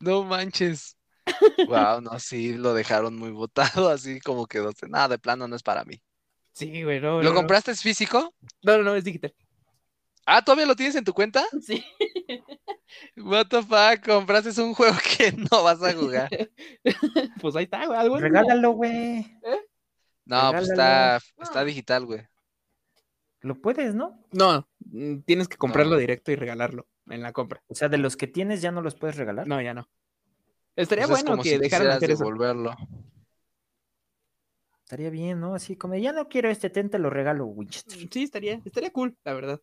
No manches. *laughs* Wow, no, sí, lo dejaron muy botado, así como que nada, de plano no es para mí. Sí, güey, no. ¿Lo compraste es físico? No, no, no, es digital. Ah, ¿todavía lo tienes en tu cuenta? Sí. *laughs* What the fuck, compraste un juego *laughs* que no vas a jugar. *laughs* pues ahí está, güey. Algo Regálalo, güey. ¿Eh? No, pues está, está digital, güey. Lo puedes, ¿no? No, mm, tienes que comprarlo directo y regalarlo en la compra. O sea, de los que tienes ya no los puedes regalar. No, ya no. Estaría pues bueno que dejaran de devolverlo. Estaría bien, ¿no? Así como, ya no quiero este tente, lo regalo, Winchester. Sí, estaría, estaría cool, la verdad.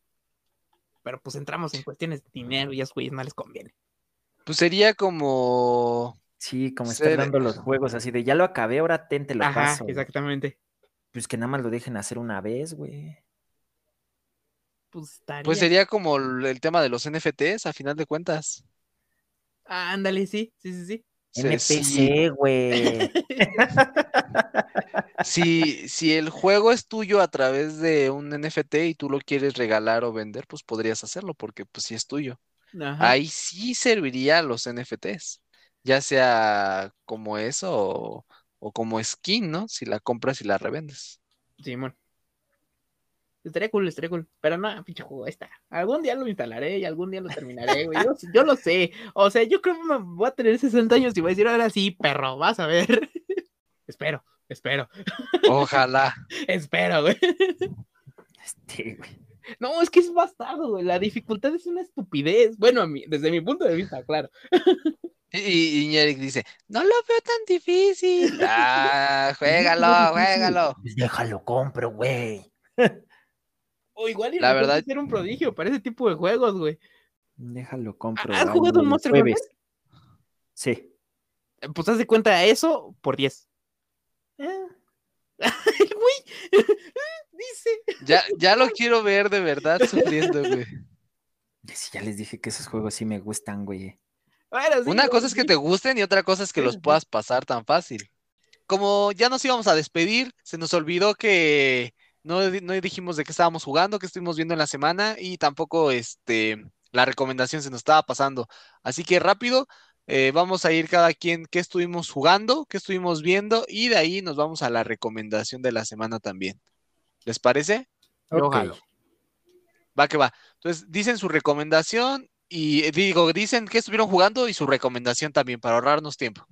Pero pues entramos en cuestiones de dinero y a esos no les conviene. Pues sería como. Sí, como estar dando los juegos así de ya lo acabé, ahora tente lo Ajá, Exactamente. Pues que nada más lo dejen hacer una vez, güey. Pues, pues, sería como el tema de los NFTs, a final de cuentas. ándale, sí, sí, sí, sí. NPC, güey. *laughs* *laughs* si, si el juego es tuyo a través de un NFT y tú lo quieres regalar o vender, pues podrías hacerlo, porque pues sí es tuyo. Ahí sí serviría los NFTs. Ya sea como eso o, como skin, ¿no? Si la compras y la revendes. Sí, bueno. Estaría cool, estaría cool. Pero no, pinche juego, ahí está. Algún día lo instalaré y algún día lo terminaré, güey. Yo, lo sé. O sea, yo creo que voy a tener 60 años y voy a decir ahora sí, perro, vas a ver. *laughs* espero, espero. Ojalá. *laughs* espero, güey. Este, güey. No, es que es bastardo, güey. La dificultad es una estupidez. Bueno, desde mi punto de vista, claro. Y, y dice, no lo veo tan difícil. *laughs* Ah, juégalo, juégalo. Pues déjalo, compro, güey. O igual y la verdad ser un prodigio para ese tipo de juegos, güey. Déjalo, compro. ¿Has jugado un Monster Hunter? Sí. Pues haz de cuenta eso por 10. *laughs* Eh. *laughs* dice. Ya, ya lo quiero ver de verdad sufriendo, güey. Ya les dije que esos juegos sí me gustan, güey. Una cosa es que te gusten y otra cosa es que los puedas pasar tan fácil. Como ya nos íbamos a despedir, se nos olvidó que no, no dijimos de qué estábamos jugando, qué estuvimos viendo en la semana y tampoco este, la recomendación se nos estaba pasando. Así que rápido, eh, vamos a ir cada quien qué estuvimos jugando, qué estuvimos viendo y de ahí nos vamos a la recomendación de la semana también. ¿Les parece? Okay. Va que va. Entonces, dicen su recomendación y eh, digo, dicen que estuvieron jugando y su recomendación también para ahorrarnos tiempo.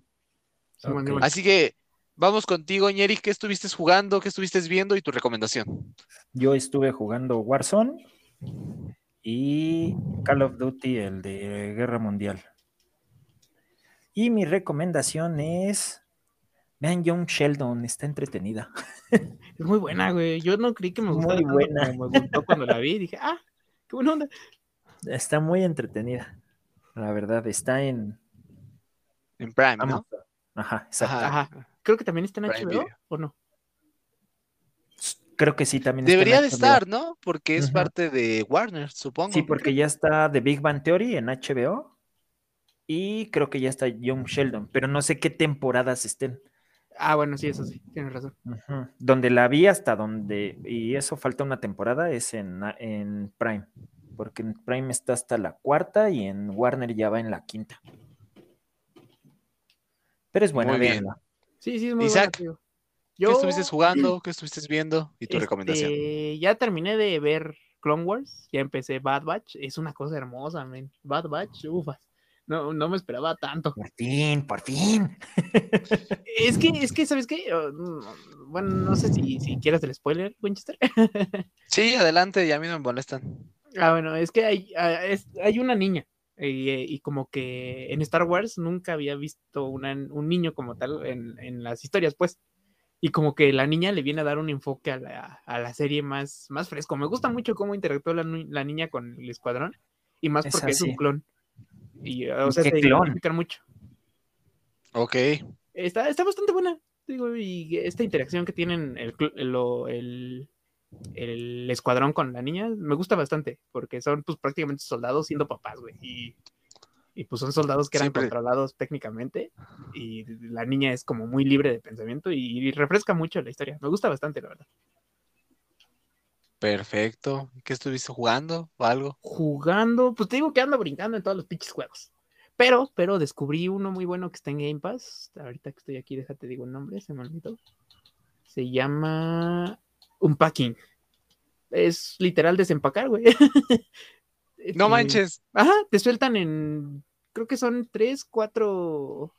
Así que vamos contigo, Ñeri, ¿qué estuviste jugando, qué estuviste viendo y tu recomendación? Yo estuve jugando Warzone y Call of Duty, el de Guerra Mundial. Y mi recomendación es. Vean Young Sheldon, está entretenida. *laughs* Es muy buena, güey. Yo no creí que me gustara. Muy buena. me gustó cuando la vi. Dije, ah, qué buena onda. Está muy entretenida. La verdad, está en. En Prime, ¿no? Ajá, exacto. Ajá, Creo que también está en HBO, ¿o no? Creo que sí, también Debería de estar, ¿no? Porque es parte de Warner, supongo. Sí, porque ya está The Big Bang Theory en HBO y creo que ya está Young Sheldon, pero no sé qué temporadas estén. Ah, bueno, sí, eso sí, tienes razón. Donde la vi hasta donde, y eso falta una temporada, es en, en Prime, porque en Prime está hasta la cuarta y en Warner ya va en la quinta. Pero es buena, muy Sí, sí, es muy Isaac, Yo... ¿Qué estuviste jugando? ¿Qué estuviste viendo? ¿Y tu recomendación? Este, ya terminé de ver Clone Wars, ya empecé Bad Batch, es una cosa hermosa, man. Bad Batch, ufas. No, no me esperaba tanto. Por fin, por fin. *laughs* Es que, es que, ¿sabes qué? Mm, bueno, no sé si, si quieres el spoiler, Winchester. *laughs* Sí, adelante, y a mí no me molestan. Ah, bueno, es que hay, ah, hay una niña. Y, como que en Star Wars nunca había visto un niño como tal en, las historias, pues. Y como que la niña le viene a dar un enfoque a la, serie más, más fresco. Me gusta mucho cómo interactuó la, la niña con el escuadrón. Y más porque es un clon. Y, o sea, se mucho. Ok. Está, está bastante buena. Digo, y esta interacción que tienen el, el, el, escuadrón con la niña me gusta bastante, porque son pues prácticamente soldados siendo papás, güey. Y, y pues son soldados que eran controlados técnicamente. Y la niña es como muy libre de pensamiento y, refresca mucho la historia. Me gusta bastante, la verdad. Perfecto. ¿Qué estuviste jugando o algo? Jugando, pues te digo que ando brincando en todos los pinches juegos. Pero, pero descubrí uno muy bueno que está en Game Pass. Ahorita que estoy aquí, déjate digo el nombre, se me olvidó. Se llama Unpacking. Es literal desempacar, güey. *laughs* no manches. Ajá, te sueltan en. Creo que son tres, cuatro.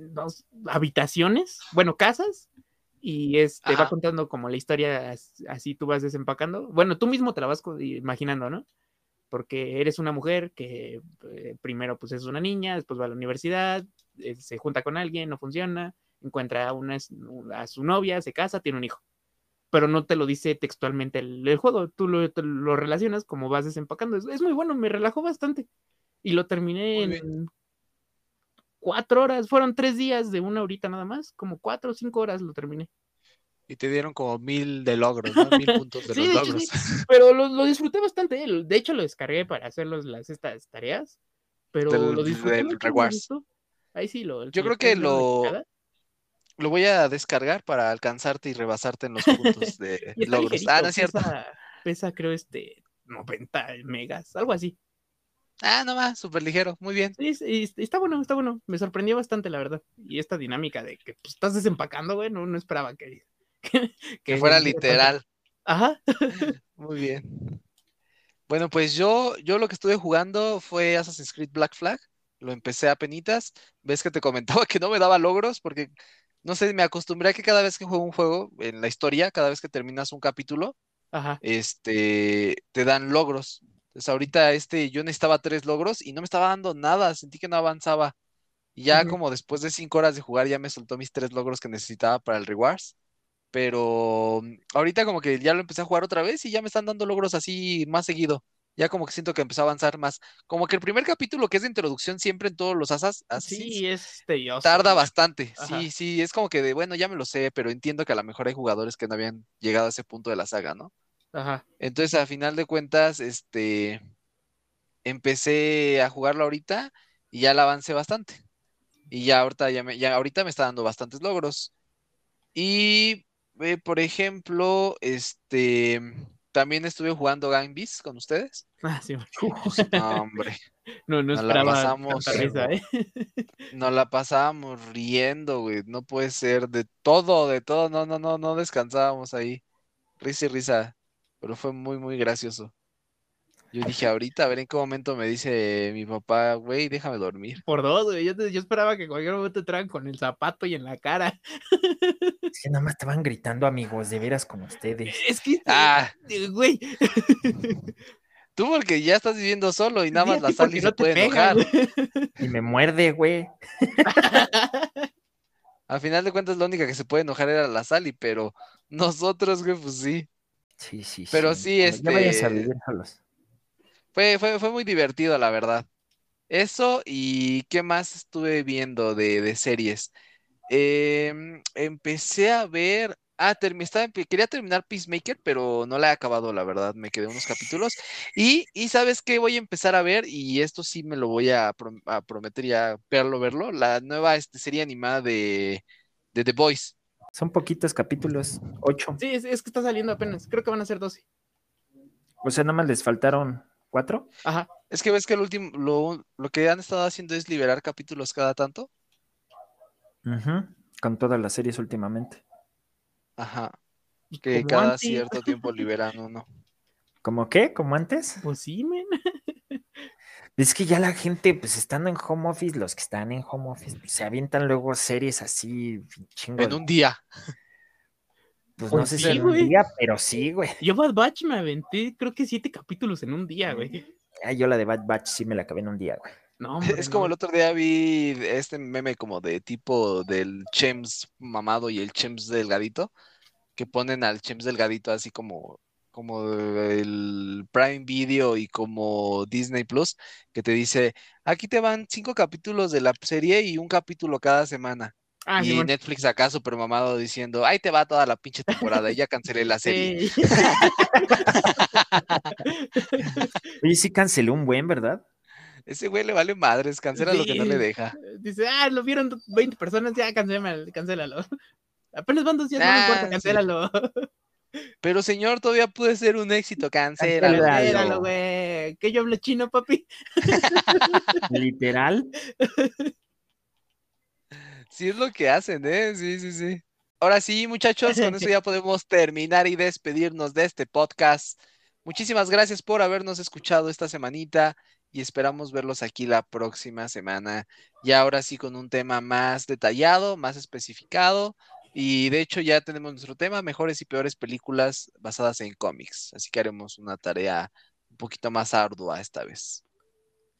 Dos habitaciones. Bueno, casas y es, te va contando como la historia, así tú vas desempacando. Bueno, tú mismo te la vas imaginando, ¿no? Porque eres una mujer que eh, primero pues es una niña, después va a la universidad, eh, se junta con alguien, no funciona, encuentra a, una, a su novia, se casa, tiene un hijo. Pero no te lo dice textualmente el, juego, tú lo, lo, relacionas como vas desempacando. Es, es, muy bueno, me relajó bastante. Y lo terminé en cuatro horas, fueron tres días de una horita nada más, como cuatro o cinco horas lo terminé. Y te dieron como mil de logros, ¿no? Mil puntos de *laughs* los logros. Pero lo, disfruté bastante, ¿eh? de hecho lo descargué para hacer las, estas tareas, pero lo disfruté. Ahí sí lo. Yo creo que lo, lo voy a descargar para alcanzarte y rebasarte en los puntos *laughs* de logros. Ah, no es cierto. Pesa, pesa, creo, este 90 megas, algo así. Ah, no más, súper ligero, muy bien. Sí, está bueno, está bueno. Me sorprendió bastante, la verdad. Y esta dinámica de que pues, estás desempacando, güey, no, no esperaba que, *laughs* que, fuera literal. Ajá. *laughs* *laughs* Muy bien. Bueno, pues yo, yo lo que estuve jugando fue Assassin's Creed Black Flag. Lo empecé a penitas. Ves que te comentaba que no me daba logros porque, no sé, me acostumbré a que cada vez que juego un juego en la historia, cada vez que terminas un capítulo, este, te dan logros. Entonces ahorita este, yo necesitaba tres logros y no me estaba dando nada, sentí que no avanzaba. Y ya como después de cinco horas de jugar ya me soltó mis tres logros que necesitaba para el rewards. Pero mm, ahorita como que ya lo empecé a jugar otra vez y ya me están dando logros así más seguido. Ya como que siento que empezó a avanzar más. Como que el primer capítulo que es de introducción siempre en todos los asas, así sí, es tedioso. Tarda bastante. Sí, sí, es como que de, bueno, ya me lo sé, pero entiendo que a lo mejor hay jugadores que no habían llegado a ese punto de la saga, ¿no? Ajá. Entonces, a final de cuentas, este, empecé a jugarlo ahorita y ya la avancé bastante. Y ya ahorita, ya, me, ya ahorita me está dando bastantes logros. Y por ejemplo, este, también estuve jugando Gang con ustedes. *laughs* Ah, sí. no, hombre. *laughs* No, no esperaba la pasamos, risa, ¿eh? *laughs* Nos la pasábamos riendo, güey. No puede ser. De todo, de todo. No, no, no, no descansábamos ahí. Risa y risa. Pero fue muy, muy gracioso. Yo dije, ahorita, a ver en qué momento me dice mi papá, güey, déjame dormir. Por dos, güey. Yo, esperaba que cualquier momento entraran con el zapato y en la cara. *laughs* Es que nada más estaban gritando, amigos, de veras con ustedes. Es que, ah. güey. *laughs* Tú porque ya estás viviendo solo y nada más la sal y se puede enojar. *laughs* Y me muerde, güey. Al final de cuentas, la única que se puede enojar era la Sally, pero nosotros, güey, pues sí. Sí, sí, Pero sí, este. Ya a vivir solos. Fue, fue, fue muy divertido, la verdad. Eso y qué más estuve viendo de, de series. Em, empecé a ver. Ah, quería terminar Peacemaker, pero no la he acabado, la verdad. Me quedé unos capítulos. Y, y sabes qué voy a empezar a ver, y esto sí me lo voy a, prometer ya verlo, verlo. La nueva este, serie animada de, de The Boys. Son poquitos capítulos, ocho. Sí, es, es, que está saliendo apenas. Creo que van a ser doce. O sea, nada más les faltaron ¿Cuatro? Ajá. Es que ves que el último, lo, que han estado haciendo es liberar capítulos cada tanto. Con todas las series últimamente. Ajá. Que cada cierto tiempo *laughs* liberan uno. ¿Cómo qué? ¿Como antes? Pues sí, men. Es que ya la gente, pues estando en home office, los que están en home office, pues, se avientan luego series así chingo. En un día. Pues, no pues sé si en un día, pero sí, güey. Yo Bad Batch me aventé, creo que siete capítulos en un día, güey. Ah, yo la de Bad Batch sí me la acabé en un día, güey. No, *laughs* es como el otro día vi este meme como de tipo del Chems mamado y el Chems delgadito, que ponen al Chems delgadito así como, como el Prime Video y como Disney Plus, que te dice, aquí te van cinco capítulos de la serie y un capítulo cada semana. Ah, y Netflix acá super mamado diciendo, ahí te va toda la pinche temporada y ya cancelé la serie. *laughs* Oye, sí canceló un buen, ¿verdad? Ese güey le vale madres, cancela lo que no le deja. Dice, ah, lo vieron 20 personas, ya cancélalo, cancélalo. *laughs* Apenas van dos días, no me importa, cancélalo. *laughs* Pero señor, todavía puede ser un éxito, cancélalo. Cancélalo, güey. Que yo hablo chino, papi. *laughs* Literal. Sí es lo que hacen, ¿eh? Sí, sí, sí. Ahora sí, muchachos, con *laughs* eso ya podemos terminar y despedirnos de este podcast. Muchísimas gracias por habernos escuchado esta semanita y esperamos verlos aquí la próxima semana. Y ahora sí con un tema más detallado, más especificado. Y de hecho ya tenemos nuestro tema, mejores y peores películas basadas en cómics. Así que haremos una tarea un poquito más ardua esta vez.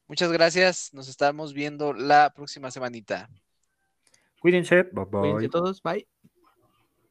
Muchas gracias, nos estamos viendo la próxima semanita. Cuídense. Bye bye. Cuídense todos. Bye.